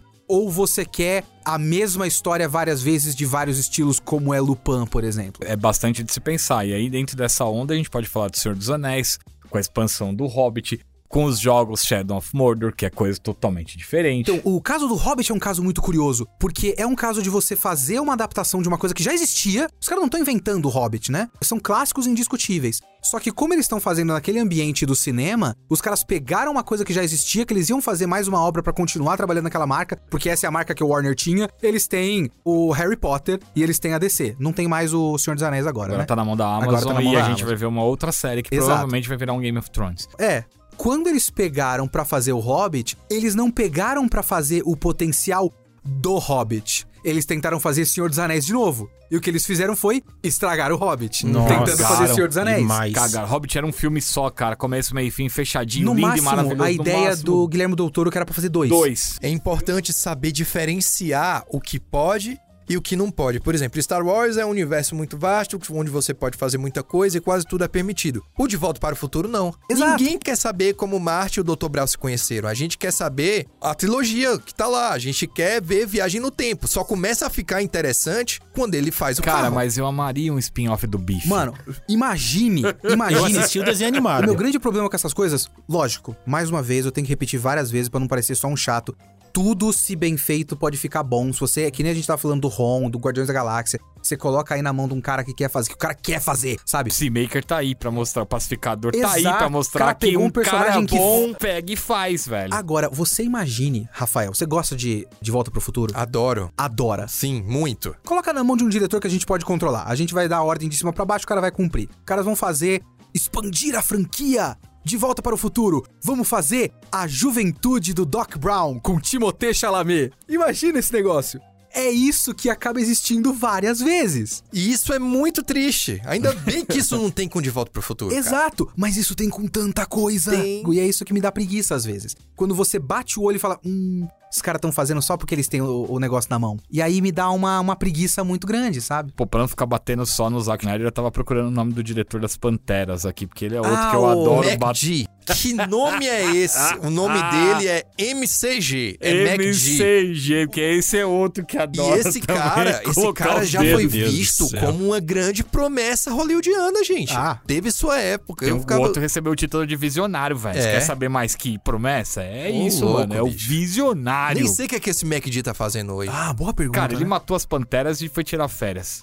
Ou você quer a mesma história várias vezes de vários estilos, como é Lupin, por exemplo? É bastante de se pensar. E aí, dentro dessa onda, a gente pode falar do Senhor dos Anéis, com a expansão do Hobbit, com os jogos Shadow of Mordor, que é coisa totalmente diferente. Então, o caso do Hobbit é um caso muito curioso, porque é um caso de você fazer uma adaptação de uma coisa que já existia. Os caras não estão inventando o Hobbit, né? São clássicos indiscutíveis. Só que como eles estão fazendo naquele ambiente do cinema, os caras pegaram uma coisa que já existia, que eles iam fazer mais uma obra para continuar trabalhando naquela marca, porque essa é a marca que o Warner tinha. Eles têm o Harry Potter e eles têm a DC. Não tem mais o Senhor dos Anéis agora, agora né? tá na mão da Amazon Agora tá na mão e a gente Amazon. vai ver uma outra série que Exato. provavelmente vai virar um Game of Thrones. É. Quando eles pegaram pra fazer o Hobbit, eles não pegaram pra fazer o potencial do Hobbit. Eles tentaram fazer Senhor dos Anéis de novo. E o que eles fizeram foi estragar o Hobbit. Nossa, tentando fazer cagaram Senhor dos Anéis. demais. Cara, Hobbit era um filme só, cara. Começo, meio e fim, fechadinho, No lindo máximo, e maravilhoso. a No ideia máximo, do Guilherme Del Toro que era pra fazer dois. Dois. É importante saber diferenciar o que pode e o que não pode. Por exemplo, Star Wars é um universo muito vasto, onde você pode fazer muita coisa e quase tudo é permitido. O De Volta para o Futuro, não. Exato. Ninguém quer saber como Marte e o Dr. Brown se conheceram. A gente quer saber a trilogia que tá lá. A gente quer ver Viagem no Tempo. Só começa a ficar interessante quando ele faz o Cara, carro. mas eu amaria um spin-off do Biff. Mano, imagine, Eu imagine. assisti o desenho O animado. meu grande problema com essas coisas, lógico, mais uma vez, eu tenho que repetir várias vezes pra não parecer só um chato. Tudo, se bem feito, pode ficar bom. Se você, é que nem a gente tá falando do Ron, do Guardiões da Galáxia, você coloca aí na mão de um cara que quer fazer, que o cara quer fazer, sabe? O Seamaker tá aí pra mostrar, o pacificador tá aí Exato. pra mostrar cara que um um personagem cara que- bom pega e faz, velho. Agora, você imagine, Rafael, você gosta de De Volta pro Futuro? Adoro. Adora. Sim, muito. Coloca na mão de um diretor que a gente pode controlar. A gente vai dar a ordem de cima pra baixo, o cara vai cumprir. Os caras vão fazer expandir a franquia. De volta para o futuro, vamos fazer a juventude do Doc Brown com Timothée Chalamet. Imagina esse negócio. É isso que acaba existindo várias vezes. E isso é muito triste. Ainda bem que isso não tem com De Volta pro Futuro. cara. Exato, mas isso tem com tanta coisa. Tem. E é isso que me dá preguiça às vezes. Quando você bate o olho e fala, hum, os caras estão fazendo só porque eles têm o, o negócio na mão. E aí me dá uma, uma preguiça muito grande, sabe? Pô, pra não ficar batendo só no Zack Snyder, eu tava procurando o nome do diretor das Panteras aqui, porque ele é outro Ah, que eu adoro bater. Que nome é esse? O nome dele é MCG. É. MCG, porque esse é outro que E adora esse também cara, esse cara já dedo. foi Deus visto como uma grande promessa hollywoodiana, gente. Ah. Teve sua época. Tem eu um ficava... outro recebeu o título de visionário, velho. É. quer saber mais que promessa? É Ô, isso, louco, mano. É o bicho. Visionário. Nem sei o que, é que esse Mac G tá fazendo hoje. Ah, boa pergunta. Cara, ele né? matou as panteras e foi tirar férias.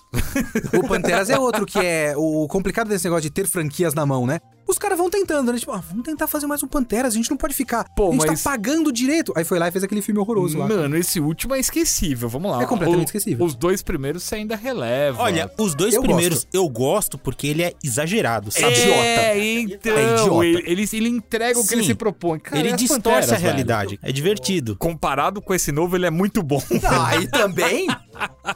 O Panteras é outro que é o complicado desse negócio de ter franquias na mão, né? Os caras vão tentando, né? Tipo, ah, vamos tentar fazer mais um Panteras, a gente não pode ficar. Pô, a gente mas- tá pagando direito. Aí foi lá e fez aquele filme horroroso lá. Mano, esse último é esquecível. Vamos lá. É completamente O- esquecível. Os dois primeiros você ainda releva. Olha, os dois Eu primeiros gosto. eu gosto porque ele é exagerado, sabe? É, então. É idiota. Ele, ele, ele entrega o que Sim. ele se propõe. Cara, ele é distorce Panteras, a velho. realidade. É divertido. Comparado com esse novo, ele é muito bom. Ah, e também?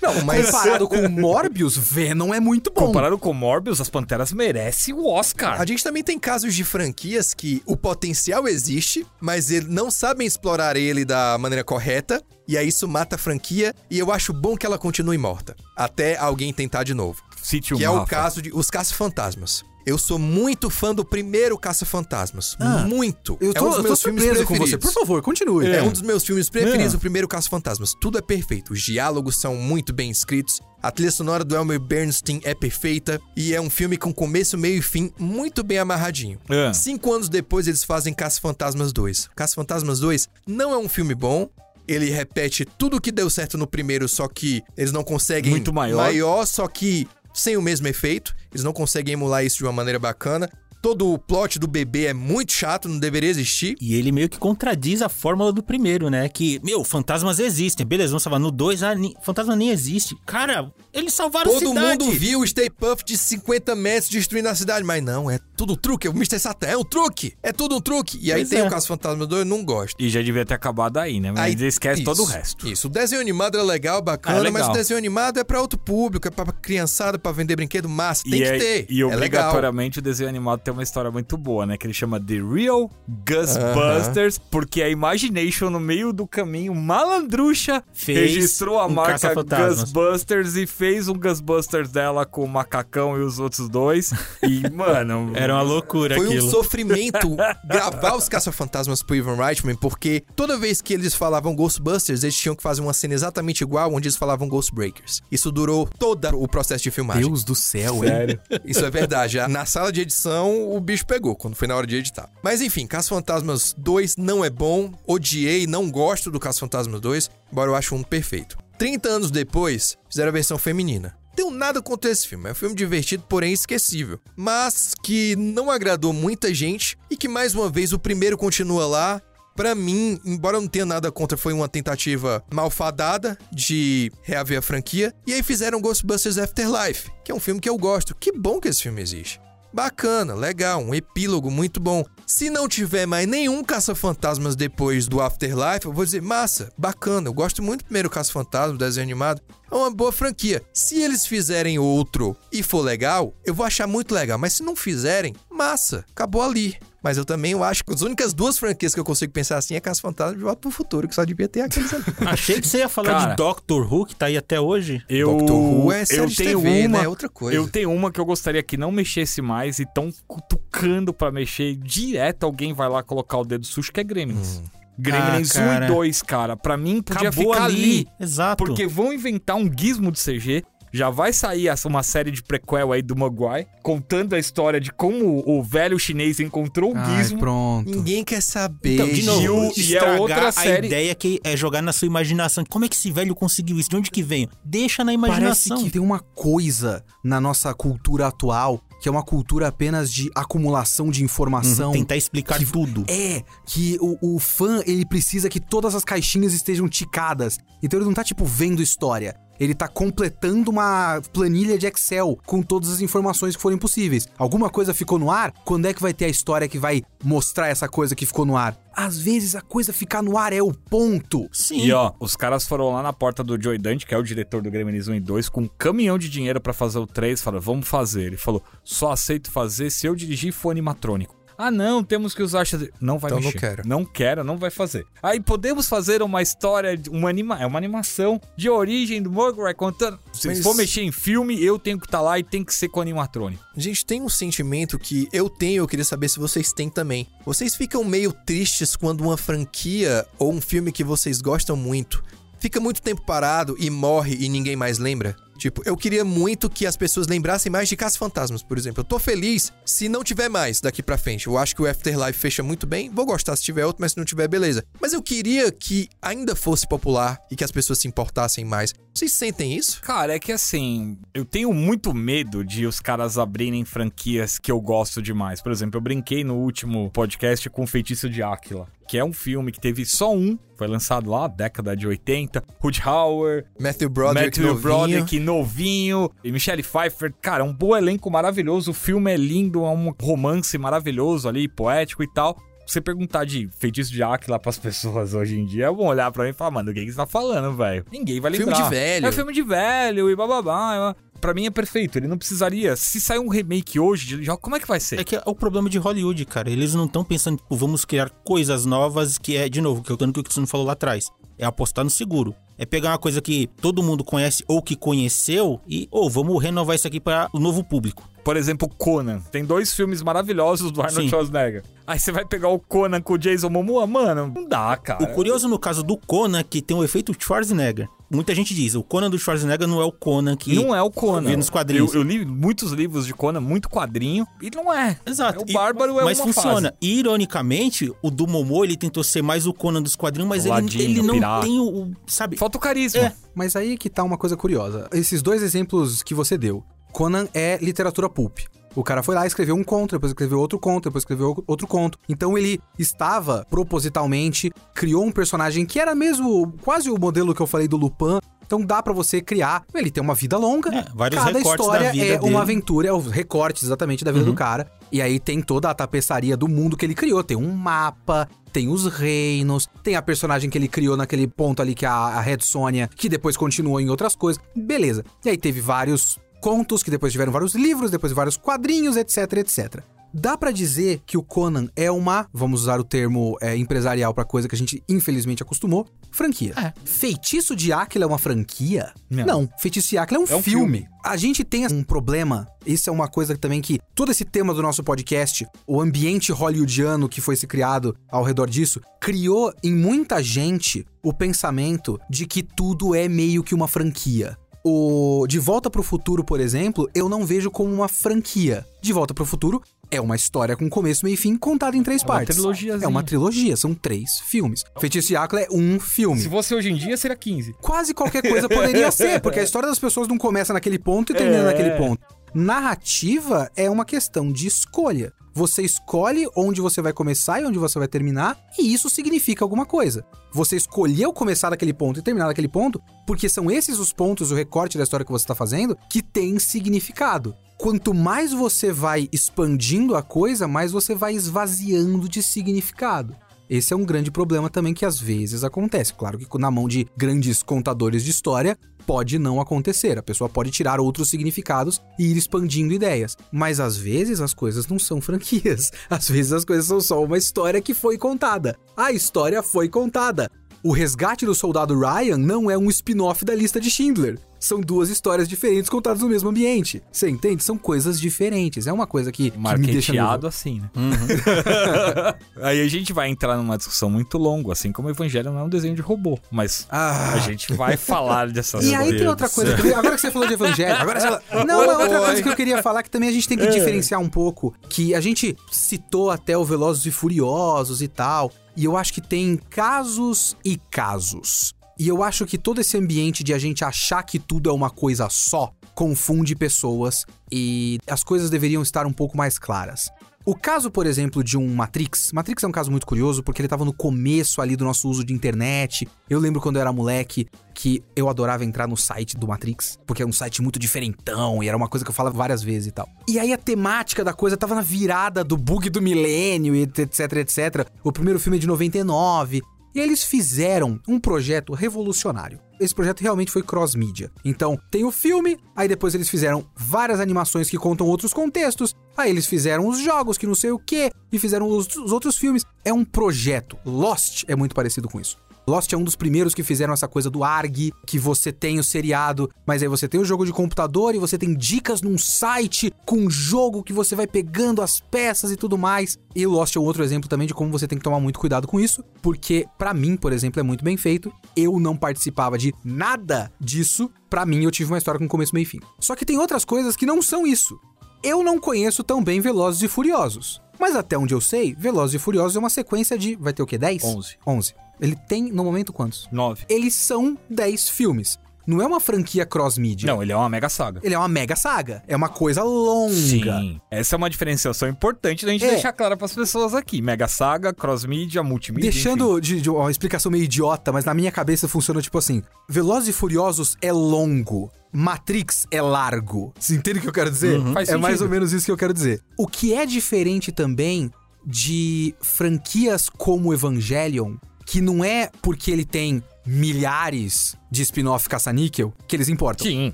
Não, mas comparado com o Morbius, Venom é muito bom. Comparado com Morbius, as Panteras merecem o Oscar. A gente também tem casos de franquias que o potencial existe, mas eles não sabem explorar ele da maneira correta, e aí isso mata a franquia, e eu acho bom que ela continue morta, até alguém tentar de novo. Cite que é o caso de Os Caça-Fantasmas. Eu sou muito fã do primeiro Caça-Fantasmas. Ah, muito. Eu é tô, um dos meus filmes surpreso com você. preferidos. Por favor, continue. É. um dos meus filmes preferidos, É. o primeiro Caça-Fantasmas. Tudo é perfeito. Os diálogos são muito bem escritos. A trilha sonora do Elmer Bernstein é perfeita. E é um filme com começo, meio e fim muito bem amarradinho. É. Cinco anos depois, eles fazem Caça-Fantasmas 2. Caça-Fantasmas 2 não é um filme bom. Ele repete tudo que deu certo no primeiro, só que eles não conseguem... Muito maior. Maior, só que sem o mesmo efeito. Eles não conseguem emular isso de uma maneira bacana. Todo o plot do bebê é muito chato, não deveria existir. E ele meio que contradiz a fórmula do primeiro, né? Que, meu, fantasmas existem. Beleza, vamos salvar. No 2, ah, ni- fantasma nem existe. Cara, eles salvaram a Todo cidade. mundo viu o Stay Puft de 50 metros destruindo a cidade, mas não, é tudo truque. O Mr. Satan é um truque. É tudo um truque. E aí Pois tem é. o Caso Fantasma 2, eu não gosto. E já devia ter acabado aí, né? Mas Aí, esquece todo o isso, resto. Isso, o desenho animado é legal, bacana, É legal. mas o desenho animado é pra outro público, é pra criançada, pra vender brinquedo massa. Tem e, que é- ter. e é legal. obrigatoriamente o desenho animado tem uma história muito boa, né? Que ele chama The Real Ghostbusters, porque a Imagination, no meio do caminho, malandrucha, Fez registrou a um marca. Ghostbusters e fez um Ghostbusters dela com o macacão e os outros dois. E, mano. Era uma loucura Foi aquilo. um sofrimento gravar os Caça-Fantasmas pro Ivan Reitman, porque toda vez que eles falavam Ghostbusters, eles tinham que fazer uma cena exatamente igual onde eles falavam Ghostbreakers. Isso durou todo o processo de filmagem. Deus do céu, hein? Sério. Isso é verdade. Na sala de edição, o bicho pegou quando foi na hora de editar. Mas enfim, Caça-Fantasmas 2 não é bom. Odiei, não gosto do Caça-Fantasmas 2, embora eu ache um perfeito. 30 anos depois, fizeram a versão feminina. Tenho nada contra esse filme. É um filme divertido, porém esquecível. Mas que não agradou muita gente e que, mais uma vez, o primeiro continua lá. Pra mim, embora eu não tenha nada contra, foi uma tentativa malfadada de reaver a franquia. E aí fizeram Ghostbusters Afterlife, que é um filme que eu gosto. Que bom que esse filme existe. Bacana, legal, um epílogo muito bom. Se não tiver mais nenhum Caça-Fantasmas depois do Afterlife, eu vou dizer, massa, bacana. Eu gosto muito do primeiro Caça-Fantasma, desenho animado. É uma boa franquia. Se eles fizerem outro e for legal, eu vou achar muito legal. Mas se não fizerem, massa, acabou ali. Mas eu também eu acho que as únicas duas franquias que eu consigo pensar assim é Caça-Fantasma e De Volta pro Futuro, que só devia ter aqueles ali. Achei que você ia falar Cara. de Doctor Who, que tá aí até hoje. Eu, Doctor Who é série eu de tenho TV, uma, né? É outra coisa. Eu tenho uma que eu gostaria que não mexesse mais e tão cutucando pra mexer. Direto alguém vai lá colocar o dedo sujo, que é Gremlins. Gremlins Ah, 1 cara. e 2, cara. Pra mim, podia Acabou ficar ali. ali. Exato. Porque vão inventar um gizmo de CG. Já vai sair essa- uma série de prequel aí do Maguire, contando a história de como o velho chinês encontrou o Ai, gizmo. pronto. Ninguém quer saber. Então, de novo, E o- e é estragar outra a série- ideia que é jogar na sua imaginação. Como é que esse velho conseguiu isso? De onde que veio? Deixa na Parece imaginação. que tem uma coisa na nossa cultura atual que é uma cultura apenas de acumulação de informação. Uhum, Tentar explicar que- tudo. É, que o, o fã, ele precisa que todas as caixinhas estejam ticadas. Então ele não tá, tipo, vendo história. Ele tá completando uma planilha de Excel com todas as informações que forem possíveis. Alguma coisa ficou no ar? Quando é que vai ter a história que vai mostrar essa coisa que ficou no ar? Às vezes a coisa ficar no ar é o ponto. Sim. E ó, os caras foram lá na porta do Joey Dante, que é o diretor do Gremlins 1 e 2, com um caminhão de dinheiro pra fazer o 3. Falaram, vamos fazer. Ele falou, só aceito fazer se eu dirigir for animatrônico. Ah, não, temos que usar. xadrez." Não vai Então não mexer. quero. Não quero, não vai fazer. Aí podemos fazer uma história, de- uma anima, é uma animação de origem do Mogwai contando. Se Mas- for mexer em filme, eu tenho que estar lá e tem que ser com animatrônico. Gente, tem um sentimento que eu tenho, eu queria saber se vocês têm também. Vocês ficam meio tristes quando uma franquia ou um filme que vocês gostam muito fica muito tempo parado e morre e ninguém mais lembra? Tipo, eu queria muito que as pessoas lembrassem mais de Caça-Fantasmas, por exemplo. Eu tô feliz se não tiver mais daqui pra frente. Eu acho que o Afterlife fecha muito bem. Vou gostar se tiver outro, mas se não tiver, beleza. Mas eu queria que ainda fosse popular e que as pessoas se importassem mais. Vocês sentem isso? Cara, é que assim, eu tenho muito medo de os caras abrirem franquias que eu gosto demais. Por exemplo, eu brinquei no último podcast com o Feitiço de Áquila, que é um filme que teve só um, foi lançado lá, década de 80. Ruth Hauer, Matthew Broderick Matthew novinho. Broderick novinho, e Michelle Pfeiffer. Cara, um bom elenco maravilhoso. O filme é lindo, é um romance maravilhoso ali, poético e tal. Você perguntar de feitiço de Áquila pras pessoas hoje em dia, vão olhar pra mim e falar, mano, o que, que você tá falando, velho? Ninguém vai Filme lembrar. de velho. É filme de velho e bababá. Pra mim é perfeito. Ele não precisaria. Se sair um remake hoje, já, como é que vai ser? É que é o problema de Hollywood, cara. Eles não estão pensando, tipo, vamos criar coisas novas, que é, de novo, que eu tanto que o Cristiano falou lá atrás. É apostar no seguro. É pegar uma coisa que todo mundo conhece ou que conheceu e, ou vamos renovar isso aqui para o novo público. Por exemplo, Conan. Tem dois filmes maravilhosos do Arnold Sim. Schwarzenegger. Aí você vai pegar o Conan com o Jason Momoa, mano, não dá, cara. O curioso no caso do Conan é que tem o efeito Schwarzenegger. Muita gente diz, o Conan do Schwarzenegger não é o Conan que... Não é o Conan. Nos quadrinhos. Eu, eu li muitos livros de Conan, muito quadrinho, e não é. Exato. É o E- Bárbaro é Mas uma funciona. fase. Ironicamente, o do Momo, ele tentou ser mais o Conan dos quadrinhos, mas O ele, ladinho, ele não pirata. tem o, o- Sabe? Falta o carisma. É. Mas aí que tá uma coisa curiosa. Esses dois exemplos que você deu. Conan é literatura pulp. O cara foi lá, escreveu um conto, depois escreveu outro conto, depois escreveu outro conto. Então ele estava propositalmente, criou um personagem que era mesmo quase o modelo que eu falei do Lupin, então dá pra você criar. Ele tem uma vida longa. É, vários cada recortes história da vida é dele. uma aventura, é o recorte exatamente da vida do cara. E aí tem toda a tapeçaria do mundo que ele criou. Tem um mapa, tem os reinos, tem a personagem que ele criou naquele ponto ali que é a, Red Sonja, que depois continuou em outras coisas. Beleza. E aí teve vários contos, que depois tiveram vários livros, depois vários quadrinhos, etc, etc. Dá pra dizer que o Conan é uma, vamos usar o termo é, empresarial pra coisa que a gente infelizmente acostumou, franquia. É. Feitiço de Áquila é uma franquia? Não. Feitiço de Áquila é um, É um filme. filme. A gente tem um problema, isso é uma coisa também que todo esse tema do nosso podcast, o ambiente hollywoodiano que foi se criado ao redor disso, criou em muita gente o pensamento de que tudo é meio que uma franquia. O De Volta pro Futuro, por exemplo, eu não vejo como uma franquia. De Volta pro Futuro é uma história com começo, meio e fim contada em três É uma partes. trilogiazinha. É uma trilogia, são três filmes. Feitiço de Áquila é um filme. Se fosse hoje em dia, seria 15. Quase qualquer coisa poderia ser, porque a história das pessoas não começa naquele ponto e termina É. naquele ponto. Narrativa é uma questão de escolha. Você escolhe onde você vai começar e onde você vai terminar, e isso significa alguma coisa. Você escolheu começar naquele ponto e terminar naquele ponto, porque são esses os pontos, o recorte da história que você está fazendo, que tem significado. Quanto mais você vai expandindo a coisa, mais você vai esvaziando de significado. Esse é um grande problema também que às vezes acontece. Claro que na mão de grandes contadores de história pode não acontecer. A pessoa pode tirar outros significados e ir expandindo ideias. Mas às vezes as coisas não são franquias. Às vezes as coisas são só uma história que foi contada. A história foi contada. O resgate do soldado Ryan não é um spin-off da lista de Schindler. São duas histórias diferentes contadas no mesmo ambiente. Você entende? São coisas diferentes. É uma coisa que, que me deixa assim, né? Aí a gente vai entrar numa discussão muito longa, assim como o Evangelho não é um desenho de robô. Mas Ah. a gente vai falar dessas E aí tem outra coisa, céu. também, agora que você falou de evangelho, agora você... Não, é outra coisa que eu queria falar que também a gente tem que diferenciar um pouco, que a gente citou até o Velozes e Furiosos e tal, e eu acho que tem casos e casos. E eu acho que todo esse ambiente de a gente achar que tudo é uma coisa só confunde pessoas e as coisas deveriam estar um pouco mais claras. O caso, por exemplo, de um Matrix. Matrix é um caso muito curioso porque ele tava no começo ali do nosso uso de internet. Eu lembro quando eu era moleque que eu adorava entrar no site do Matrix, porque era um site muito diferentão e era uma coisa que eu falava várias vezes e tal. E aí a temática da coisa tava na virada do bug do milênio, e etc, etc. O primeiro filme é de 99. E eles fizeram um projeto revolucionário. Esse projeto realmente foi cross-mídia. Então, tem o filme, aí depois eles fizeram várias animações que contam outros contextos, aí eles fizeram os jogos que não sei o quê, e fizeram os, os outros filmes. É um projeto. Lost é muito parecido com isso. Lost é um dos primeiros que fizeram essa coisa do ARG, que você tem o seriado, mas aí você tem o jogo de computador e você tem dicas num site com um jogo que você vai pegando as peças e tudo mais. E Lost é um outro exemplo também de como você tem que tomar muito cuidado com isso, porque pra mim, por exemplo, é muito bem feito. Eu não participava de nada disso. Pra mim, eu tive uma história com começo, meio e fim. Só que tem outras coisas que não são isso. Eu não conheço tão bem Velozes e Furiosos. Mas até onde eu sei, Velozes e Furiosos é uma sequência de. Vai ter o quê? 10? 11. 11. Ele tem, no momento, quantos? 9. Eles são 10 filmes. Não é uma franquia cross-mídia. Não, ele é uma mega saga. Ele é uma mega saga. É uma coisa longa. Sim. Essa é uma diferenciação importante da gente É. deixar clara pras pessoas aqui. Mega saga, cross-mídia, multimídia. Deixando de, de uma explicação meio idiota, mas na minha cabeça funciona tipo assim: Velozes e Furiosos é longo. Matrix é largo. Você entende o que eu quero dizer? Faz é mais ou menos isso que eu quero dizer. O que é diferente também de franquias como Evangelion, que não é porque ele tem milhares de spin-off caça-níquel que eles importam. Sim.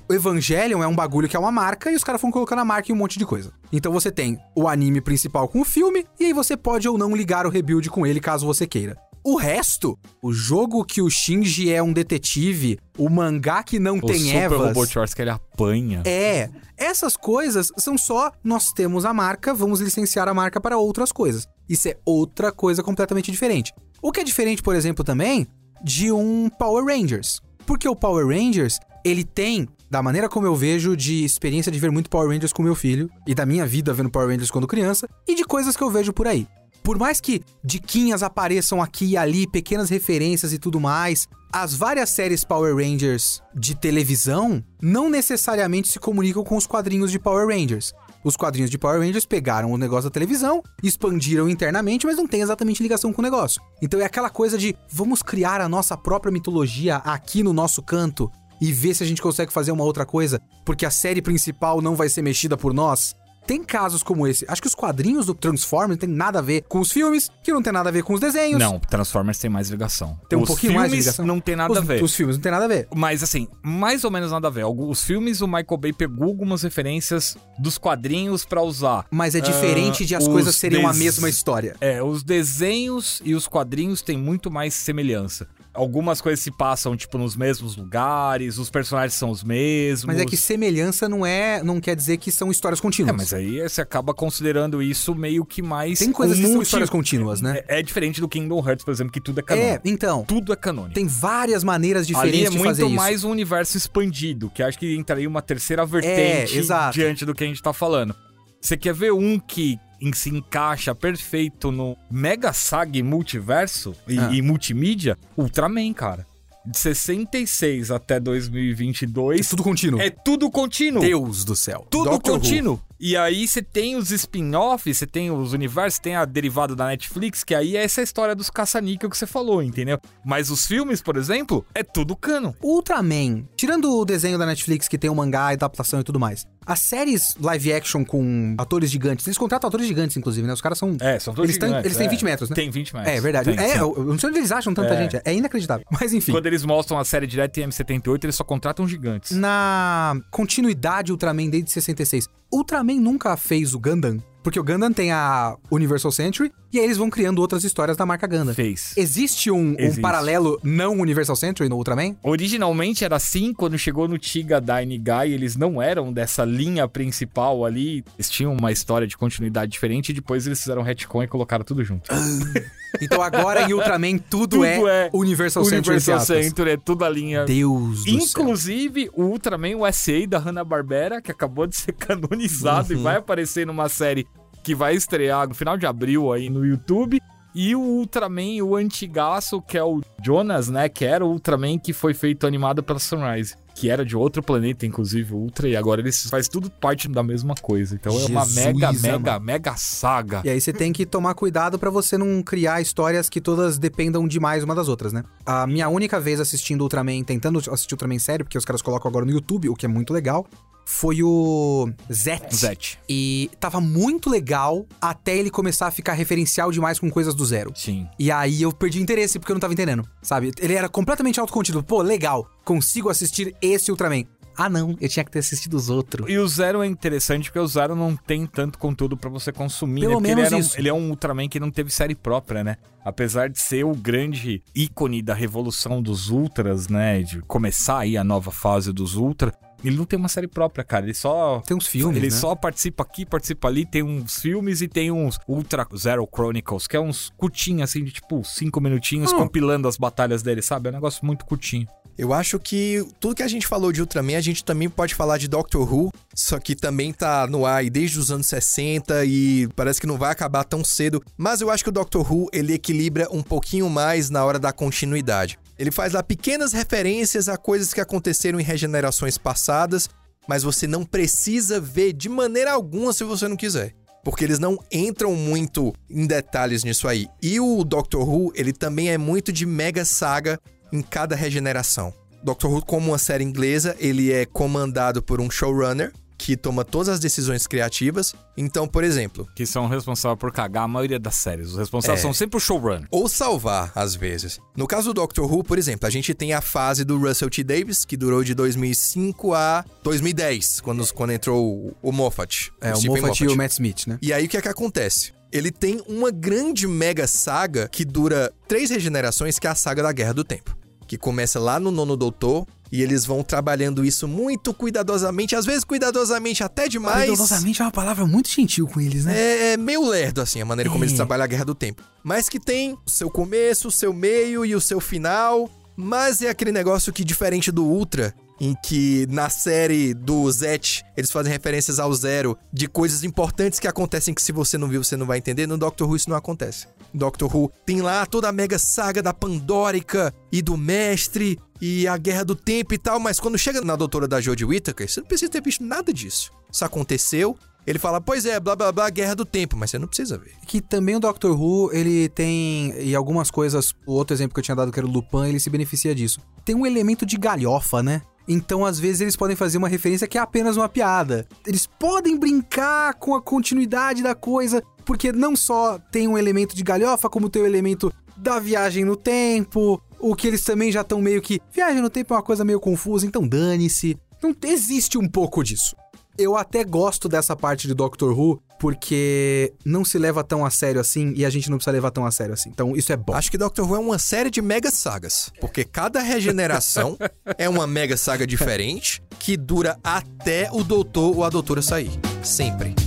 O Evangelion é um bagulho que é uma marca e os caras vão colocando a marca em um monte de coisa. Então você tem o anime principal com o filme, e aí você pode ou não ligar o rebuild com ele caso você queira. O resto, o jogo que o Shinji é um detetive, o mangá que não O tem Super Evas. Robot Wars que ele apanha. É, essas coisas são só nós temos a marca, vamos licenciar a marca para outras coisas. Isso é outra coisa completamente diferente. O que é diferente, por exemplo, também de um Power Rangers. Porque o Power Rangers, ele tem, da maneira como eu vejo, de experiência de ver muito Power Rangers com meu filho, e da minha vida vendo Power Rangers quando criança, e de coisas que eu vejo por aí. Por mais que diquinhas apareçam aqui e ali, pequenas referências e tudo mais, as várias séries Power Rangers de televisão não necessariamente se comunicam com os quadrinhos de Power Rangers. Os quadrinhos de Power Rangers pegaram o negócio da televisão, expandiram internamente, mas não tem exatamente ligação com o negócio. Então é aquela coisa de vamos criar a nossa própria mitologia aqui no nosso canto e ver se a gente consegue fazer uma outra coisa, porque a série principal não vai ser mexida por nós. Tem casos como esse. Acho que os quadrinhos do Transformers não tem nada a ver com os filmes, que não tem nada a ver com os desenhos. Não, Transformers tem mais ligação. Tem um Os pouquinho mais de ligação. não tem nada os, a ver. Os filmes não tem nada a ver. Mas assim, mais ou menos nada a ver. Os filmes, o Michael Bay pegou algumas referências dos quadrinhos pra usar. Mas é diferente de as coisas serem uma des- mesma história. É, os desenhos e os quadrinhos têm muito mais semelhança. Algumas coisas se passam, tipo, nos mesmos lugares, os personagens são os mesmos. Mas é que semelhança não é, não quer dizer que são histórias contínuas. É, mas aí você acaba considerando isso meio que mais. Tem coisas um que são histórias contínuas, né? É, é diferente do Kingdom Hearts, por exemplo, que tudo é É, canônico. então, Tudo é canônico. tem várias maneiras Ali diferentes é de fazer muito isso. mais um universo expandido, que acho que entraria uma terceira vertente É, diante do que a gente tá falando. Você quer ver um que se encaixa perfeito no Mega Saga e multiverso e, Ah. e multimídia? Ultraman, cara. De 66 até 2022. É tudo contínuo. É tudo contínuo. Deus do céu. Tudo Doctor Who. contínuo. E aí você tem os spin-offs, você tem os universos, tem a derivada da Netflix, que aí é essa história dos caça-níquel que você falou, entendeu? Mas os filmes, por exemplo, é tudo cano. Ultraman, tirando o desenho da Netflix que tem o mangá, adaptação e tudo mais, as séries live action com atores gigantes, eles contratam atores gigantes, inclusive, né? Os caras são. É, são todos Eles têm- gigantes, eles têm é. 20 metros, né? Tem 20 metros. É, verdade. Tem, é, eu eu não sei onde eles acham tanta É. gente. É inacreditável. Mas enfim. Quando eles mostram a série direto em M78, eles só contratam gigantes. Na continuidade Ultraman desde 66, Ultraman nunca fez o Gundam, porque o Gundam tem a Universal Century e aí eles vão criando outras histórias da marca Gundam. Fez. Existe um, um Existe. paralelo não Universal Century no Ultraman? Originalmente era assim, quando chegou no Tiga Dine Guy, eles não eram dessa linha principal ali. Eles tinham uma história de continuidade diferente e depois eles fizeram retcon e colocaram tudo junto. Então agora em Ultraman tudo, Tudo é, é Universal Century. Universal. Century é tudo a linha Deus do céu. Inclusive, o Ultraman USA da Hanna-Barbera, que acabou de ser canonizado Uhum. e vai aparecer numa série que vai estrear no final de abril aí no YouTube. E o Ultraman, o antigaço, que é o Jonas, né? Que era o Ultraman que foi feito animado pela Sunrise. Que era de outro planeta, inclusive, Ultra. E agora eles faz tudo parte da mesma coisa. Então é uma Jesus, mega, mega, mega saga. E aí você tem que tomar cuidado pra você não criar histórias que todas dependam demais uma das outras, né? A minha única vez assistindo Ultraman, tentando assistir Ultraman sério, porque os caras colocam agora no YouTube, o que é muito legal, foi o Zet. Zet. E tava muito legal até ele começar a ficar referencial demais com coisas do zero. Sim. E aí eu perdi interesse porque eu não tava entendendo, sabe? Ele era completamente autocontido. Pô, legal, consigo assistir esse Ultraman. Ah, não, eu tinha que ter assistido os outros. E o Zero é interessante porque o Zero não tem tanto conteúdo pra você consumir, Pelo né? Menos ele, era um- isso. ele é um Ultraman que não teve série própria, né? Apesar de ser o grande ícone da revolução dos Ultras, né? De começar aí a nova fase dos Ultra, ele não tem uma série própria, cara. Ele só. Tem uns filmes, ele né? só participa aqui, participa ali, tem uns filmes e tem uns Ultra Zero Chronicles, que é uns curtinhos, assim, de tipo cinco minutinhos, Oh. compilando as batalhas dele, sabe? É um negócio muito curtinho. Eu acho que tudo que a gente falou de Ultraman, a gente também pode falar de Doctor Who, só que também tá no ar aí desde os anos 60 e parece que não vai acabar tão cedo. Mas eu acho que o Doctor Who, ele equilibra um pouquinho mais na hora da continuidade. Ele faz lá pequenas referências a coisas que aconteceram em regenerações passadas, mas você não precisa ver de maneira alguma se você não quiser. Porque eles não entram muito em detalhes nisso aí. E o Doctor Who, ele também é muito de mega saga em cada regeneração. Doctor Who, como uma série inglesa, ele é comandado por um showrunner que toma todas as decisões criativas. Então, por exemplo, Que são responsáveis por cagar a maioria das séries. Os responsáveis É. são sempre o showrunner. ou salvar, às vezes. No caso do Doctor Who, por exemplo, a gente tem a fase do Russell T. Davis, que durou de 2005 a 2010, quando, quando entrou o- o Moffat. É, o Stephen Moffat e o Matt Smith, né? E aí o que é que acontece? Ele tem uma grande mega saga que dura três regenerações, que é a saga da Guerra do Tempo. Que começa lá no Nono Doutor, e eles vão trabalhando isso muito cuidadosamente, às vezes cuidadosamente até demais. Cuidadosamente é uma palavra muito gentil com eles, né? É, é meio lerdo, assim, a maneira como É. eles trabalham a Guerra do Tempo. Mas que tem o seu começo, o seu meio e o seu final. Mas é aquele negócio que, diferente do Ultra, em que na série do Zet eles fazem referências ao Zero de coisas importantes que acontecem que se você não viu, você não vai entender. No Doctor Who isso não acontece. Doctor Who tem lá toda a mega saga da Pandórica e do Mestre e a Guerra do Tempo e tal, mas quando chega na Doutora da Jodie Whittaker, você não precisa ter visto nada disso. Isso aconteceu ele fala, pois é, blá blá blá, guerra do tempo, mas você não precisa ver. Que também o Doctor Who, ele tem. E algumas coisas. O outro exemplo que eu tinha dado, que era o Lupin, ele se beneficia disso. Tem um elemento de galhofa, né? Então, às vezes, eles podem fazer uma referência que é apenas uma piada. Eles podem brincar com a continuidade da coisa, porque não só tem um elemento de galhofa, como tem o elemento da viagem no tempo, o que eles também já estão meio que. Viagem no tempo é uma coisa meio confusa, então dane-se. Não existe um pouco disso. Eu até gosto dessa parte de Doctor Who, porque não se leva tão a sério assim e a gente não precisa levar tão a sério assim. Então isso é bom. Acho que Doctor Who é uma série de mega sagas, porque cada regeneração é uma mega saga diferente que dura até o doutor ou a doutora sair. Sempre.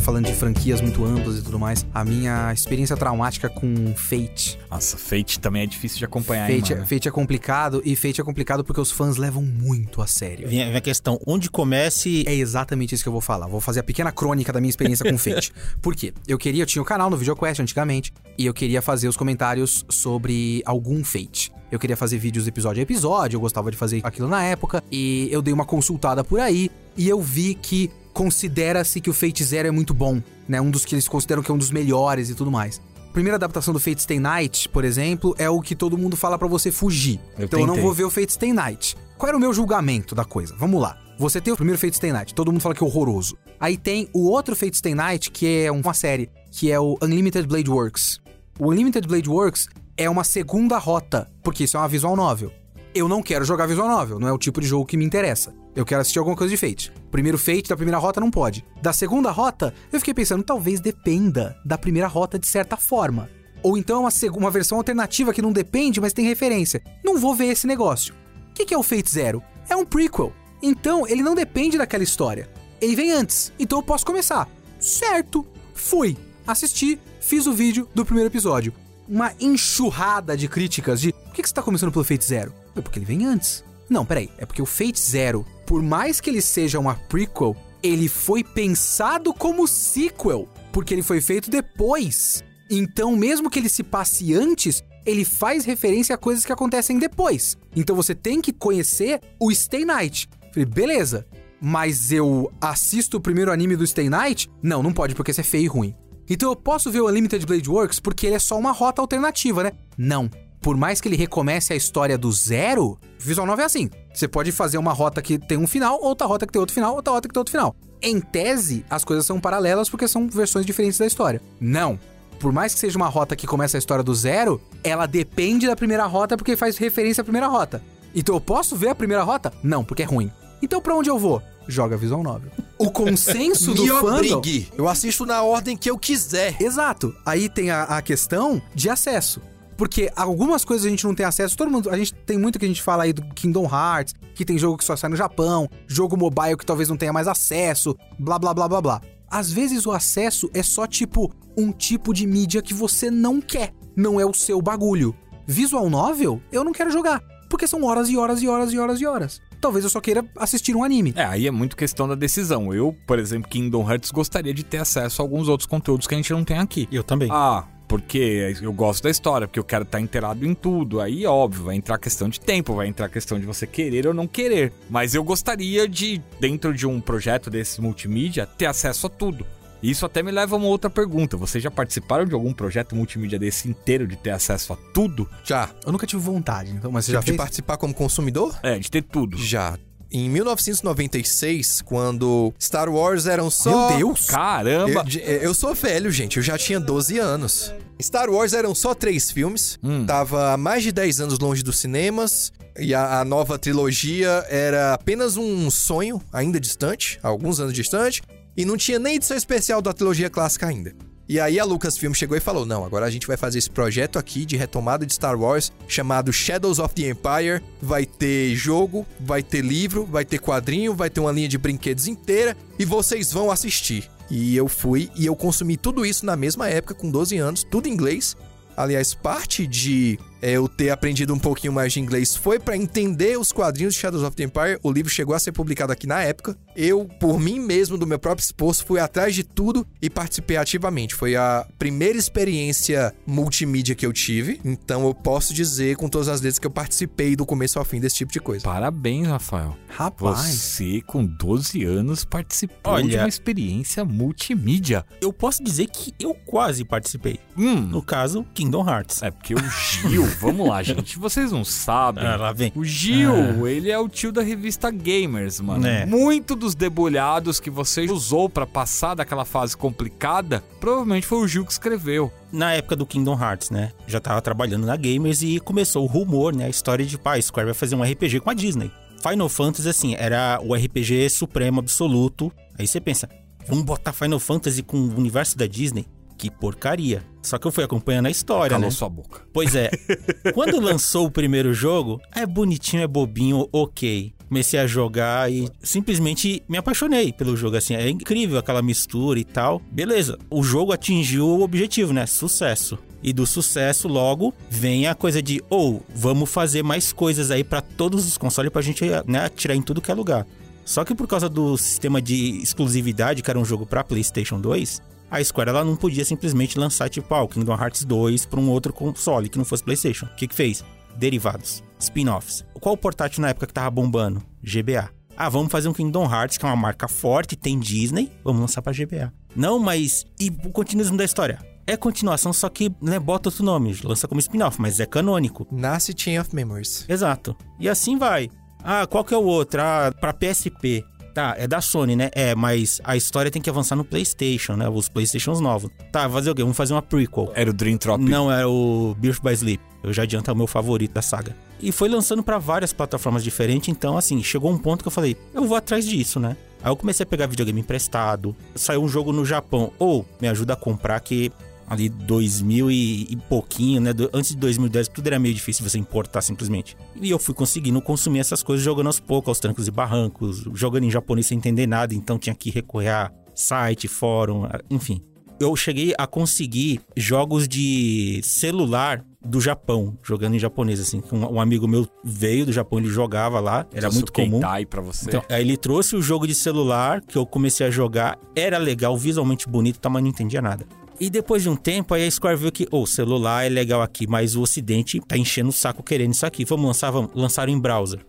Falando de franquias muito amplas e tudo mais, a minha experiência traumática com Fate. Nossa, Fate também é difícil de acompanhar, hein, Fate, mano? é, Fate é complicado e Fate é complicado porque os fãs levam muito a sério. Vem vem a questão, onde comece... É exatamente isso que eu vou falar. Vou fazer a pequena crônica da minha experiência com Fate. Por quê? Eu queria, eu tinha um canal no VideoQuest antigamente, e eu queria fazer os comentários sobre algum Fate. Eu queria fazer vídeos episódio a episódio, eu gostava de fazer aquilo na época, e eu dei uma consultada por aí, e eu vi que considera-se que o Fate Zero é muito bom, né? Um dos que eles consideram que é um dos melhores e tudo mais. A primeira adaptação do Fate Stay Night, por exemplo, é o que todo mundo fala pra você fugir. Eu então eu não tentei. vou ver o Fate Stay Night. Qual era o meu julgamento da coisa? Vamos lá. Você tem o primeiro Fate Stay Night, todo mundo fala que é horroroso. Aí tem o outro Fate Stay Night, que é uma série, que é o Unlimited Blade Works. O Unlimited Blade Works é uma segunda rota, porque isso é uma visual novel. Eu não quero jogar visual novel, não é o tipo de jogo que me interessa. Eu quero assistir alguma coisa de Fate. Primeiro Fate da primeira rota não pode. Da segunda rota, eu fiquei pensando, talvez dependa da primeira rota de certa forma. Ou então é uma, uma versão alternativa que não depende, mas tem referência. Não vou ver esse negócio. O que, que é o Fate Zero? É um prequel. Então, ele não depende daquela história. Ele vem antes, então eu posso começar. Certo. Fui. Assisti, fiz o vídeo do primeiro episódio. Uma enxurrada de críticas de por que, que você tá começando pelo Fate Zero? É porque ele vem antes. Não, peraí. É porque o Fate Zero, por mais que ele seja uma prequel, ele foi pensado como sequel. Porque ele foi feito depois. Então, mesmo que ele se passe antes, ele faz referência a coisas que acontecem depois. Então você tem que conhecer o Stay Night. Falei, beleza. Mas eu assisto o primeiro anime do Stay Night? Não, não pode, porque esse é feio e ruim. Então eu posso ver o Unlimited Blade Works porque ele é só uma rota alternativa, né? Não. Por mais que ele recomece a história do zero, Visual Novel é assim. Você pode fazer uma rota que tem um final, outra rota que tem outro final, outra rota que tem outro final. Em tese, as coisas são paralelas porque são versões diferentes da história. Não. Por mais que seja uma rota que começa a história do zero, ela depende da primeira rota porque faz referência à primeira rota. Então eu posso ver a primeira rota? Não, porque é ruim. Então pra onde eu vou? Joga Visual Novel. O consenso do Me fandom... obrigue. Eu assisto na ordem que eu quiser. Exato. Aí tem a, a questão de acesso. Porque algumas coisas a gente não tem acesso. Todo mundo. A gente tem muito que a gente fala aí do Kingdom Hearts, que tem jogo que só sai no Japão, jogo mobile que talvez não tenha mais acesso, blá blá blá blá blá. Às vezes o acesso é só tipo um tipo de mídia que você não quer. Não é o seu bagulho. Visual novel, eu não quero jogar. Porque são horas e horas e horas e horas e horas. Talvez eu só queira assistir um anime. É, aí é muito questão da decisão. Eu, por exemplo, Kingdom Hearts, gostaria de ter acesso a alguns outros conteúdos que a gente não tem aqui. Eu também. Ah, porque eu gosto da história, porque eu quero estar inteirado em tudo. Aí, óbvio, vai entrar questão de tempo, vai entrar questão de você querer ou não querer. Mas eu gostaria de, dentro de um projeto desse multimídia, ter acesso a tudo. Isso até me leva a uma outra pergunta. Vocês já participaram de algum projeto multimídia desse inteiro de ter acesso a tudo? Já. Eu nunca tive vontade, então, mas você já de fez? participar como consumidor? É, de ter tudo. Já. Em 1996, quando Star Wars eram só. Meu Deus! Caramba! Eu, eu sou velho, gente. Eu já tinha 12 anos. Star Wars eram só três filmes. Hum. Tava há mais de 10 anos longe dos cinemas. E a, a nova trilogia era apenas um sonho, ainda distante, alguns anos distante. E não tinha nem edição especial da trilogia clássica ainda. E aí a Lucasfilm chegou e falou: Não, agora a gente vai fazer esse projeto aqui de retomada de Star Wars chamado Shadows of the Empire. Vai ter jogo, vai ter livro, vai ter quadrinho, vai ter uma linha de brinquedos inteira e vocês vão assistir. E eu fui e eu consumi tudo isso na mesma época, com 12 anos, tudo em inglês. Aliás, parte de eu ter aprendido um pouquinho mais de inglês foi para entender os quadrinhos de Shadows of the Empire. O livro chegou a ser publicado aqui na época. Eu, por mim mesmo, do meu próprio esforço, fui atrás de tudo e participei ativamente. Foi a primeira experiência multimídia que eu tive. Então eu posso dizer com todas as letras que eu participei do começo ao fim desse tipo de coisa. Parabéns, Rafael. Rapaz. Você, com 12 anos, participou Olha- de uma experiência multimídia. Eu posso dizer que eu quase participei. Hum. No caso, Kingdom Hearts. É porque o Gil, vamos lá, gente. Vocês não sabem. Ah, lá vem. O Gil, ele é o tio da revista Gamers, mano. É. Muito dos debulhados que você usou pra passar daquela fase complicada, provavelmente foi o Gil que escreveu. Na época do Kingdom Hearts, né? Já tava trabalhando na Gamers e começou o rumor, né? A história de, pá, Square vai fazer um RPG com a Disney. Final Fantasy, assim, era o RPG supremo absoluto. Aí você pensa, vamos botar Final Fantasy com o universo da Disney? Que porcaria. Só que eu fui acompanhando a história, Calou né? sua boca. Pois é. Quando lançou o primeiro jogo, é bonitinho, é bobinho, ok. Comecei a jogar e simplesmente me apaixonei pelo jogo, assim. É incrível aquela mistura e tal. Beleza, o jogo atingiu o objetivo, né? Sucesso. E do sucesso, logo, vem a coisa de, ou, vamos fazer mais coisas aí pra todos os consoles pra gente, né, atirar em tudo que é lugar. Só que por causa do sistema de exclusividade, que era um jogo pra PlayStation 2, a Square ela não podia simplesmente lançar tipo ah, o Kingdom Hearts 2 para um outro console que não fosse PlayStation. O que que fez? Derivados, spin-offs. Qual o portátil na época que tava bombando? GBA. Ah, vamos fazer um Kingdom Hearts que é uma marca forte, tem Disney, vamos lançar para GBA. Não, mas e o continuismo da história? É continuação, só que né, bota outro nome, lança como spin-off, mas é canônico. Nasce Chain of Memories. Exato. E assim vai. Ah, qual que é o outro? Ah, pra PSP. Tá, é da Sony, né? É, mas a história tem que avançar no PlayStation, né? Os PlayStations novos. Tá, fazer o quê? Vamos fazer uma prequel. Era o Dream Trop. Não, é o Birth by Sleep. Eu já adianto, é o meu favorito da saga. E foi lançando pra várias plataformas diferentes, então, assim, chegou um ponto que eu falei, eu vou atrás disso, né? Aí eu comecei a pegar videogame emprestado, saiu um jogo no Japão, ou me ajuda a comprar que ali 2000 e, e pouquinho, né? Do- antes de 2010 tudo era meio difícil você importar simplesmente. E eu fui conseguindo consumir essas coisas jogando aos poucos, aos trancos e barrancos, jogando em japonês sem entender nada, então tinha que recorrer a site, fórum, enfim. Eu cheguei a conseguir jogos de celular do Japão, jogando em japonês, assim. Um, um amigo meu veio do Japão, ele jogava lá, era muito comum. Pra você. Então, aí ele trouxe o jogo de celular que eu comecei a jogar, era legal, visualmente bonito, tá, mas não entendia nada. E depois de um tempo, aí a Square viu que o celular é legal aqui, mas o ocidente tá enchendo o saco querendo isso aqui. Vamos lançar, vamos. Lançaram em browser.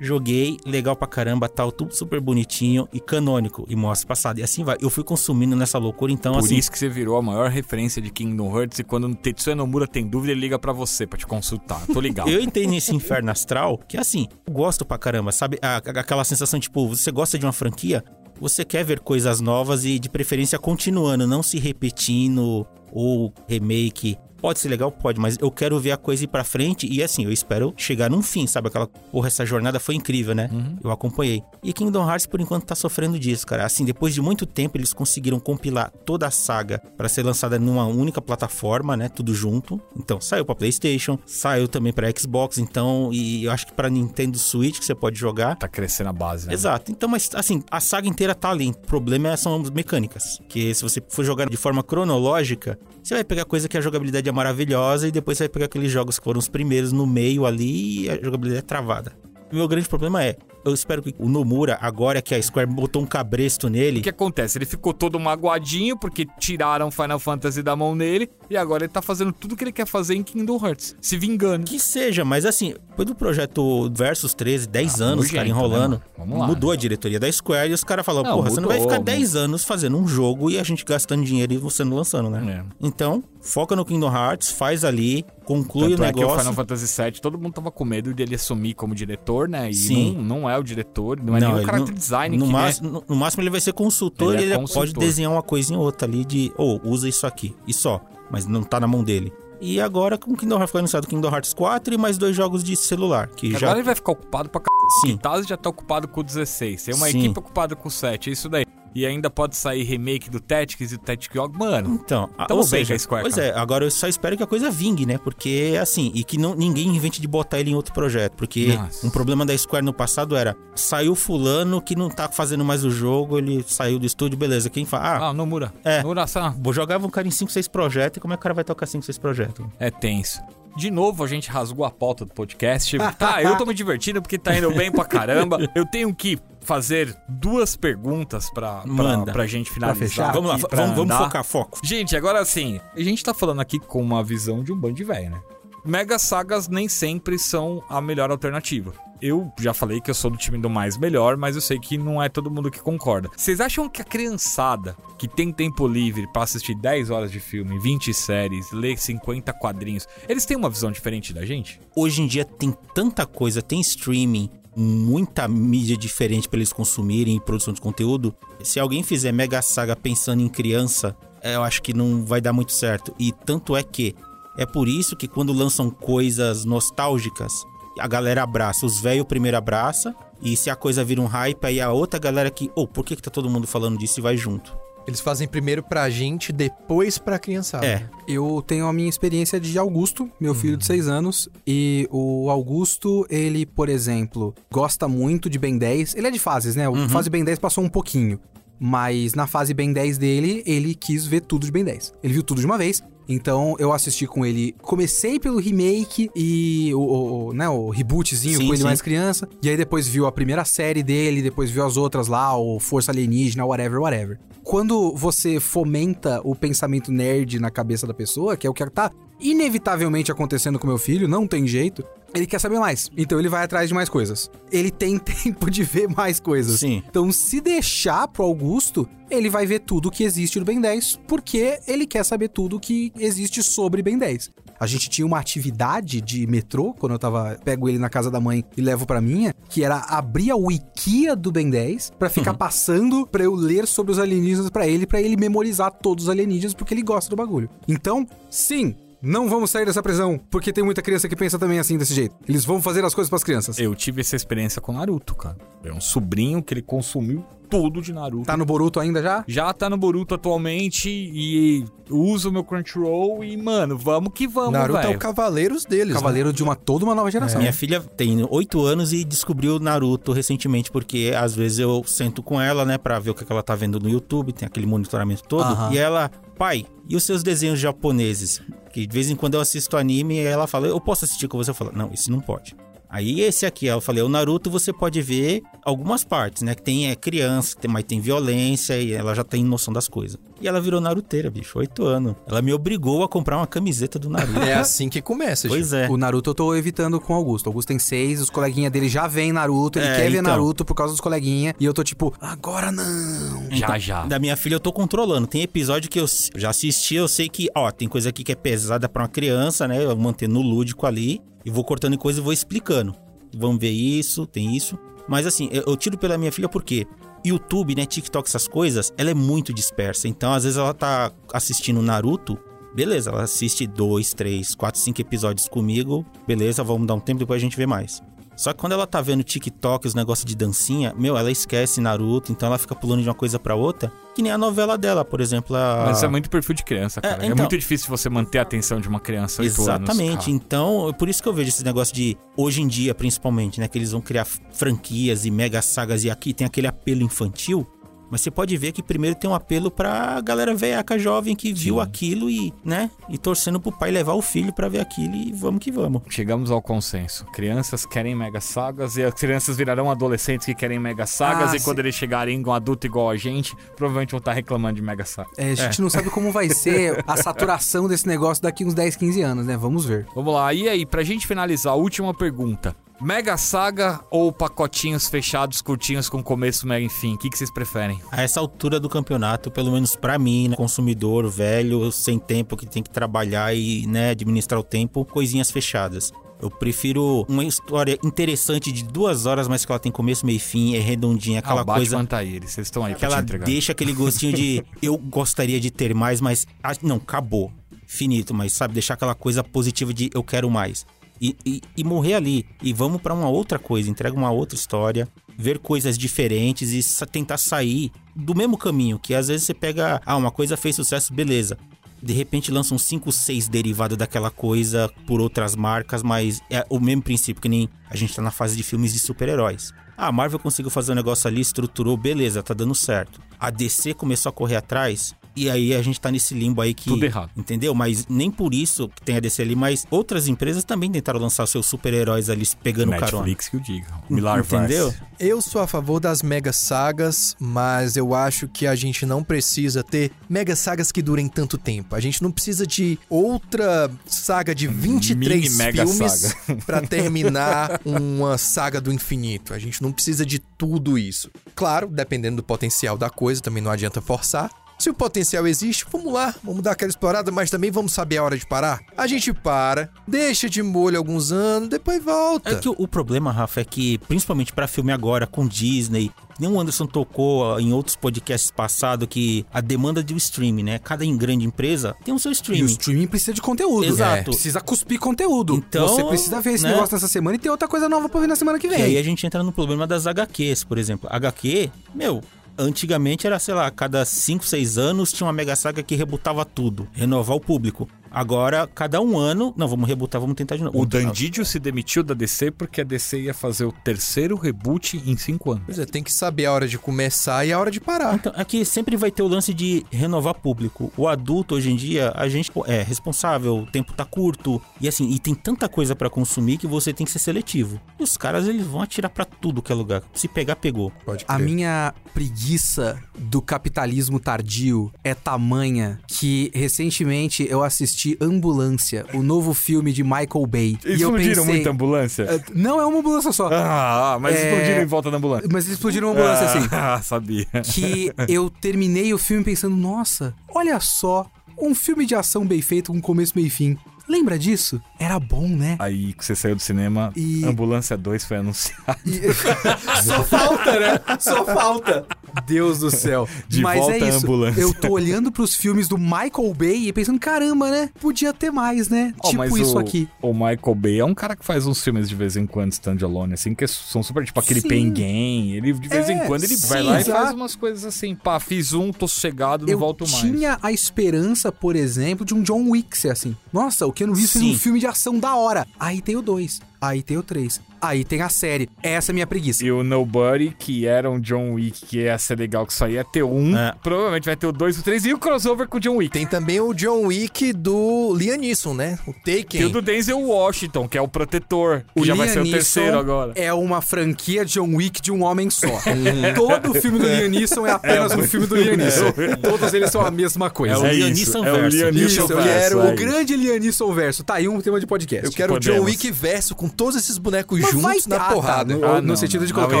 Joguei, legal pra caramba, tal, tudo super bonitinho e canônico. E mostra passado. E assim vai. Eu fui consumindo nessa loucura, então Por assim. isso que você virou a maior referência de Kingdom Hearts e quando o Tetsuya Nomura tem dúvida, ele liga pra você pra te consultar. Tô ligado. Eu entrei nesse inferno astral que, assim, eu gosto pra caramba, sabe? A- a- aquela sensação, tipo, você gosta de uma franquia, você quer ver coisas novas e, de preferência, continuando, não se repetindo ou remake. Pode ser legal? Pode, mas eu quero ver a coisa ir pra frente e, assim, eu espero chegar num fim, sabe? Aquela, porra, essa jornada foi incrível, né? Eu acompanhei. E Kingdom Hearts, por enquanto, tá sofrendo disso, cara. Assim, depois de muito tempo, eles conseguiram compilar toda a saga pra ser lançada numa única plataforma, né? Tudo junto. Então, saiu pra PlayStation, saiu também pra Xbox, então, e eu acho que pra Nintendo Switch que você pode jogar. Tá crescendo a base, né? Exato. Então, mas assim, a saga inteira tá ali. O problema é- são as mecânicas. Que se você for jogar de forma cronológica, você vai pegar coisa que a jogabilidade é maravilhosa e depois você vai pegar aqueles jogos que foram os primeiros no meio ali e a jogabilidade é travada. O meu grande problema é, eu espero que o Nomura, agora que a Square botou um cabresto nele, O que acontece? Ele ficou todo magoadinho porque tiraram Final Fantasy da mão dele e agora ele tá fazendo tudo que ele quer fazer em Kingdom Hearts, se vingando. Que seja, mas assim, depois do projeto Versus 13, 10 Ah, anos, cara, nojento, enrolando. né, lá, mudou né? a diretoria da Square e os caras falaram, porra, você não vai mudou, ficar mudou. 10 anos fazendo um jogo e a gente gastando dinheiro e você não lançando, né? É. Então, foca no Kingdom Hearts, faz ali, conclui Tanto o é que o negócio. Final Fantasy VII, todo mundo tava com medo dele assumir como diretor, né? E Sim. Não, não é o diretor, não é nem o character design no, que máximo, no, no máximo ele vai ser consultor Ele e é ele consultor. pode desenhar uma coisinha ou outra ali de, ou usa isso aqui, e só. Mas não tá na mão dele. E agora com o Kingdom Hearts foi anunciado Kingdom Hearts 4 e mais dois jogos de celular, que Agora já ele vai ficar ocupado pra c... sim. Taz já tá ocupado com o 16. Tem uma Sim. equipe ocupada com o 7, é isso daí. E ainda pode sair remake do Tactics e do Tactic Ogg. Mano, Então, a- ou seja, Square, pois cara. é, agora eu só espero que a coisa vingue, né? Porque, assim, e que não, ninguém invente de botar ele em outro projeto. Porque Nossa. um problema da Square no passado era, saiu fulano que não tá fazendo mais o jogo, ele saiu do estúdio, beleza. Quem fala, ah, ah, Nomura. É. Nomura, sa- vou jogar um cara em 5, 6 projetos, e como é que o cara vai tocar 5, 6 projetos? É tenso. De novo, a gente rasgou a pauta do podcast. Tá, eu tô me divertindo porque tá indo bem pra caramba. Eu tenho que fazer duas perguntas pra, pra, pra gente finalizar. fechar? Vamos lá, pra vamos, vamos focar, foco. Gente, agora assim, a gente tá falando aqui com uma visão de um bando de velho, né? Mega sagas nem sempre são a melhor alternativa. Eu já falei que eu sou do time do mais melhor, mas eu sei que não é todo mundo que concorda. Vocês acham que a criançada que tem tempo livre pra assistir 10 horas de filme, 20 séries, ler 50 quadrinhos, eles têm uma visão diferente da gente? Hoje em dia tem tanta coisa, tem streaming, muita mídia diferente pra eles consumirem, produção de conteúdo. Se alguém fizer Mega Saga pensando em criança, é, eu acho que não vai dar muito certo. E tanto é que é por isso que quando lançam coisas nostálgicas, a galera abraça. Os velhos primeiro abraça, e se a coisa vira um hype, aí a outra galera que, oh, por que, que tá todo mundo falando disso e vai junto? Eles fazem primeiro pra gente, depois pra criançada. É, Eu tenho a minha experiência de Augusto, meu filho de 6 anos. E o Augusto, ele, por exemplo, gosta muito de Ben 10. Ele é de fases, né? O fase Ben 10 passou um pouquinho. Mas na fase Ben 10 dele, ele quis ver tudo de Ben 10. Ele viu tudo de uma vez. Então eu assisti com ele. Comecei pelo remake e o, o- o, né, o rebootzinho Sim, com ele sim. mais criança. E aí depois viu a primeira série dele, depois viu as outras lá, o Força Alienígena, whatever, whatever. Quando você fomenta o pensamento nerd na cabeça da pessoa, que é o que tá inevitavelmente acontecendo com meu filho, não tem jeito, ele quer saber mais. Então ele vai atrás de mais coisas. Ele tem tempo de ver mais coisas. Sim. Então, se deixar pro Augusto, ele vai ver tudo que existe do Ben 10, porque ele quer saber tudo que existe sobre Ben 10. A gente tinha uma atividade de metrô, quando eu tava. Pego ele na casa da mãe e levo pra minha, que era abrir a Wikia do Ben 10 pra ficar passando pra eu ler sobre os alienígenas pra ele, pra ele memorizar todos os alienígenas, porque ele gosta do bagulho. Então, sim. Não vamos sair dessa prisão, porque tem muita criança que pensa também assim desse jeito. Eles vão fazer as coisas pras crianças. Eu tive essa experiência com Naruto, cara. É um sobrinho que ele consumiu tudo de Naruto. Tá no Boruto ainda já? Já tá no Boruto atualmente e uso o meu Crunchyroll e, mano, vamos que vamos, Naruto é velho. o Cavaleiros deles. né? Cavaleiro de uma toda uma nova geração. Minha filha tem 8 anos e descobriu Naruto recentemente, porque às vezes eu sento com ela, né, pra ver o que ela tá vendo no YouTube, tem aquele monitoramento todo. Aham. E ela, pai, e os seus desenhos japoneses? Que de vez em quando eu assisto anime e ela fala, eu posso assistir com você? Eu falo, não, isso não pode. Aí esse aqui, eu falei, o Naruto você pode ver algumas partes, né? Que tem é, criança, tem, mas tem violência e ela já tem noção das coisas. E ela virou naruteira, bicho, 8 anos. Ela me obrigou a comprar uma camiseta do Naruto. É assim que começa, gente. Pois é. O Naruto eu tô evitando com o Augusto. O Augusto tem seis, os coleguinhas dele já vêm Naruto, ele É, quer ver então. Naruto por causa dos coleguinhas. E eu tô tipo, agora não. Já, já. Da minha filha eu tô controlando. Tem episódio que eu já assisti, eu sei que, ó, tem coisa aqui que é pesada pra uma criança, né? Eu manter no lúdico ali. E vou cortando coisa e vou explicando. Vamos ver isso, tem isso. Mas assim, eu, eu tiro pela minha filha porque YouTube, né, TikTok, essas coisas, ela é muito dispersa. Então, às vezes, ela tá assistindo Naruto. Beleza, ela assiste dois, três, quatro, cinco episódios comigo. Beleza, vamos dar um tempo, depois a gente vê mais. Só que quando ela tá vendo TikTok, os negócios de dancinha, meu, ela esquece Naruto, então ela fica pulando de uma coisa pra outra, que nem a novela dela, por exemplo. A... Mas isso é muito perfil de criança, cara. É, então. muito difícil você manter a atenção de uma criança 8 Exatamente. anos. então, é por isso que eu vejo esse negócio de hoje em dia, principalmente, né, que eles vão criar franquias e mega sagas e aqui tem aquele apelo infantil. Mas você pode ver que primeiro tem um apelo pra galera veiaca jovem que viu aquilo e, né, e torcendo pro pai levar o filho pra ver aquilo e vamos que vamos. Chegamos ao consenso. Crianças querem mega sagas e as crianças virarão adolescentes que querem mega sagas Ah, e quando eles chegarem com um adulto igual a gente, provavelmente vão estar reclamando de mega saga. É, a gente não sabe como vai ser a saturação desse negócio daqui uns 10, 15 anos, né? Vamos ver. Vamos lá, e aí, pra gente finalizar, a última pergunta. Mega saga ou pacotinhos fechados, curtinhos com começo, mega e fim? O que, que vocês preferem? A essa altura do campeonato, pelo menos pra mim, né, consumidor velho, sem tempo, que tem que trabalhar e, né, administrar o tempo, coisinhas fechadas. Eu prefiro uma história interessante de duas horas, mas que ela tem começo, meio e fim, é redondinha, aquela ah, o Batman coisa tá aí, eles vocês estão aí que ela deixa aquele gostinho de eu gostaria de ter mais, mas ah, não, acabou. Finito, mas sabe, deixar aquela coisa positiva de eu quero mais. E, e, e morrer ali. E vamos pra uma outra coisa, entrega uma outra história, ver coisas diferentes e sa- tentar sair do mesmo caminho. Que às vezes você pega, ah, uma coisa fez sucesso, beleza. De repente lançam 5, 6 derivados daquela coisa por outras marcas, mas é o mesmo princípio que nem a gente tá na fase de filmes de super-heróis. Ah, a Marvel conseguiu fazer um negócio ali, estruturou, beleza, tá dando certo. A DC começou a correr atrás, E aí a gente tá nesse limbo aí que. Tudo errado. Entendeu? Mas nem por isso que tem a DC ali, mas outras empresas também tentaram lançar seus super-heróis ali pegando carona. Netflix que o diga. Milar Entendeu? Eu sou a favor das mega sagas, mas eu acho que a gente não precisa ter mega sagas que durem tanto tempo. A gente não precisa de outra saga de 23 Mini mega filmes pra terminar uma saga do infinito. A gente não precisa de tudo isso. Claro, dependendo do potencial da coisa, também não adianta forçar. Se o potencial existe, vamos lá, vamos dar aquela explorada, mas também vamos saber a hora de parar. A gente para, deixa de molho alguns anos, depois volta. É que o, o problema, Rafa, é que, principalmente pra filme agora, com Disney, nem o Anderson tocou em outros podcasts passados que a demanda de um streaming, né? Cada grande empresa tem o seu E o streaming. streaming precisa de conteúdo. Exato. Precisa cuspir conteúdo. Então, Você precisa ver esse né? negócio nessa semana e ter outra coisa nova pra ver na semana que E vem. aí a gente entra no problema das HQs, por exemplo. HQ, meu, antigamente era, sei lá, cada 5, 6 anos tinha uma mega saga que rebutava tudo, renovar o público. Agora, cada um ano, não, vamos rebutar, vamos tentar de novo. O. Dandidio se demitiu da DC porque a DC ia fazer o terceiro reboot em cinco anos. Pois é, tem que saber a hora de começar e a hora de parar. Então, aqui sempre vai ter o lance de renovar público. O adulto, hoje em dia, a gente é responsável, o tempo tá curto. E assim, e tem tanta coisa pra consumir que você tem que ser seletivo. E os caras, eles vão atirar pra tudo que é lugar. Se pegar, pegou. Pode A crer. minha preguiça do capitalismo tardio é tamanha que recentemente eu assisti Ambulância, o novo filme de Michael Bay. Eles e eu explodiram pensei, muita ambulância? "Eh, Não é uma ambulância só. Ah, mas É. explodiram em volta da ambulância. Mas eles explodiram uma ambulância assim. Ah, sabia. Que eu terminei o filme pensando, nossa, olha só, um filme de ação bem feito com começo, meio e fim. Lembra disso? Era bom, né? Aí que você saiu do cinema, E- Ambulância 2 foi anunciado. Só falta, né? Só falta. Deus do céu. De Mas volta é à isso. ambulância. Eu tô olhando pros filmes do Michael Bay e pensando, caramba, né? Podia ter mais, né? Mas tipo isso o, aqui. O Michael Bay é um cara que faz uns filmes de vez em quando standalone, assim, que são super, tipo, aquele Sim. Pain Game. Ele, de vez em É, quando, ele sim, vai lá e faz umas coisas assim, pá, fiz um, tô sossegado, não Eu volto mais. tinha a esperança, por exemplo, de um John Wick ser assim. Nossa, o Reeves fez Sim. um filme de ação da hora. Aí tem o 2, aí tem o 3, aí tem a série. Essa é a minha preguiça. E o Nobody, que era um John Wick, que ia ser legal, que só ia ter um. É. Provavelmente vai ter o 2 e o 3 e o crossover com o John Wick. Tem também o John Wick do Liam Neeson, né? O Taken. Tem o do Denzel Washington, que é o protetor, que já vai ser o Liam terceiro Neeson agora. É uma franquia John Wick de um homem só. Todo filme do Liam Neeson é apenas um filme do Liam Neeson. Todos eles são a mesma coisa. É o É Liam Neeson é o verso. Liam Isso, Neeson eu verso, quero é o grande Liam Neeson verso. Tá aí um tema de podcast. Eu quero o John. Wick verso com todos esses bonecos Mas vai juntos na ter- ah, tá, porrada. no, Ah, no sentido de colocar Não,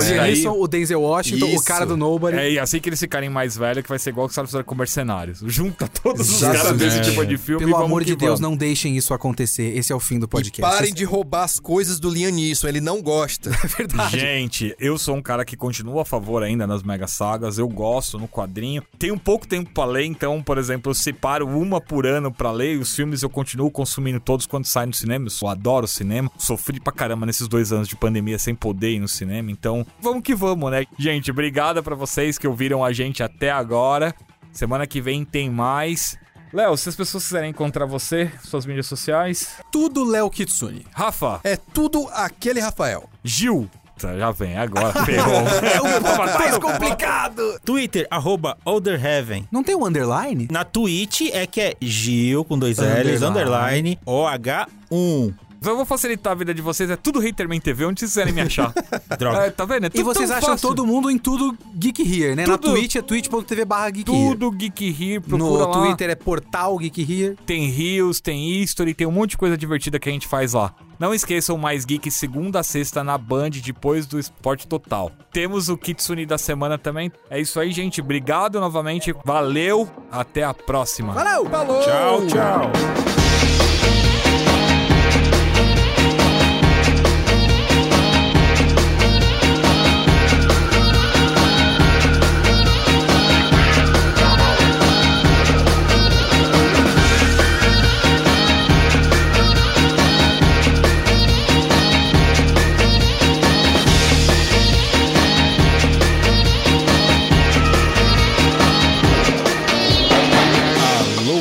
o Liam o Denzel Washington, o Isso. cara do Nobody. É, e assim que eles ficarem mais velhos, que vai ser igual que os caras com mercenários. Junta todos os Exatamente. caras desse tipo de filme e Pelo amor de Deus, vamos. não deixem isso acontecer. Esse é o fim do E podcast. parem de roubar as coisas do Liam Neeson, ele não gosta. É verdade. Gente, eu sou um cara que continua a favor ainda nas mega sagas, eu gosto no quadrinho. Tenho pouco tempo pra ler, então, por exemplo, eu separo uma por ano pra ler e os filmes eu continuo consumindo todos quando saem no cinema. Eu adoro cinema. Sofri pra caramba nesses dois anos de pandemia sem poder ir no cinema, então vamos que vamos, né? Gente, obrigado pra vocês que ouviram a gente até agora. Semana que vem tem mais. Léo, se as pessoas quiserem encontrar você, suas mídias sociais. Tudo Léo Kitsune. Rafa, É tudo aquele Rafael. Gil. Tá, Já vem, agora ferrou. É um pouco mais complicado. Twitter, arroba Olderheaven. Não tem o underline? Na Twitch é que é Gil com dois L's, Underline. underline, OH1. Eu vou facilitar a vida de vocês, é tudo Haterman TV, onde vocês quiserem me achar. Droga. É, tá vendo? É E tudo vocês tão acham fácil. todo mundo em tudo Geek Here, né? Na Tudo. Twitch é twitch.tv barra Geek Here. Tudo Geek Here, procura No lá. Twitter é portal Geek Here. Tem Rios, tem History, tem um monte de coisa divertida que a gente faz lá. Não esqueçam mais Geek segunda a sexta na Band, depois do Esporte Total. Temos o Kitsune da semana também. É isso aí, gente. Obrigado novamente. Valeu. Até a próxima. Valeu! Falou! Tchau, tchau.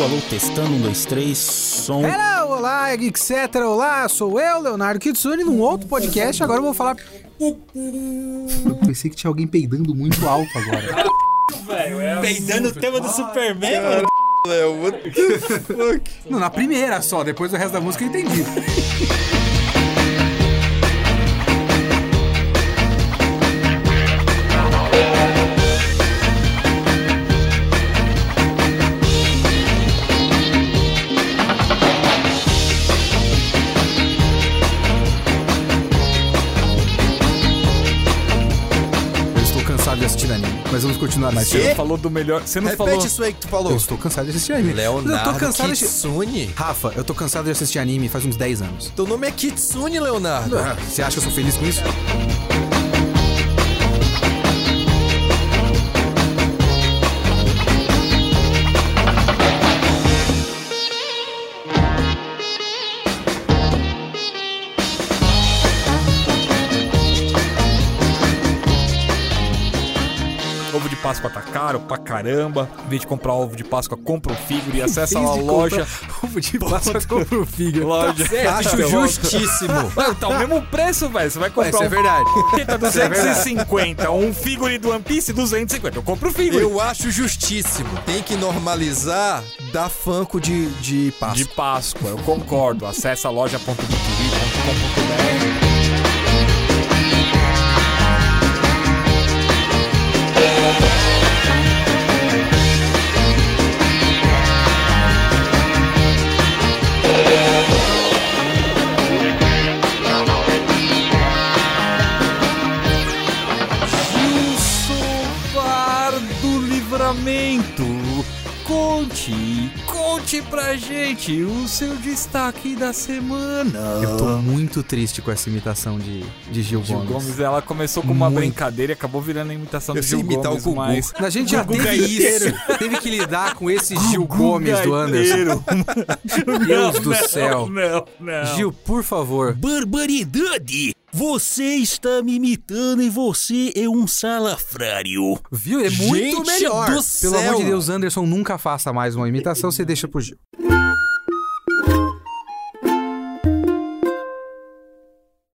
Alô, alô, testando, um, dois, três, som. Hello, olá, etc. Olá, sou eu, Leonardo Kitsune, num outro podcast. Agora eu vou falar. Eu pensei que tinha alguém peidando muito alto agora. velho. É Peidando o tema do Superman, mano. Léo, what the fuck? Não, na primeira só, depois o resto da música eu entendi. mas continuar mais. Você não falou do melhor. Você não Repete falou. isso aí que tu falou. Eu estou cansado de assistir anime. eu tô Leonardo cansado de assistir... Kitsune. Rafa, eu tô cansado de assistir anime faz uns 10 anos. Teu nome é Kitsune, Leonardo. Ah, Você acha que eu sou feliz com isso? Páscoa tá caro pra caramba. Em vez de comprar ovo de Páscoa, compra o figure e acessa a loja. Ovo de Páscoa compra o figure. Loja. Acho justíssimo. Ué, tá o mesmo preço, velho. Você vai comprar Isso é um verdade. que tá 250, um figure do One Piece 250. Eu compro o figure. Eu acho justíssimo. Tem que normalizar dar fanco de, de Páscoa. De Páscoa, eu concordo. Acesse a Conte, conte pra gente o seu destaque da semana. Eu tô muito triste com essa imitação de, de Gil, Gil Gomes. Gomes, ela começou com uma Muito. brincadeira e acabou virando a imitação Eu do Gil imitar o Gomes, Gugu. mas... A gente já Gugu teve Gaiteiro. isso. Teve que lidar com esse Gil Gomes do Anderson. Deus do céu. Não, não. Gil, por favor. Barbaridade! Você está me imitando e você é um salafrário. Viu? É muito Gente melhor. do Pelo céu. amor de Deus, Anderson, nunca faça mais uma imitação, você deixa pro Gil.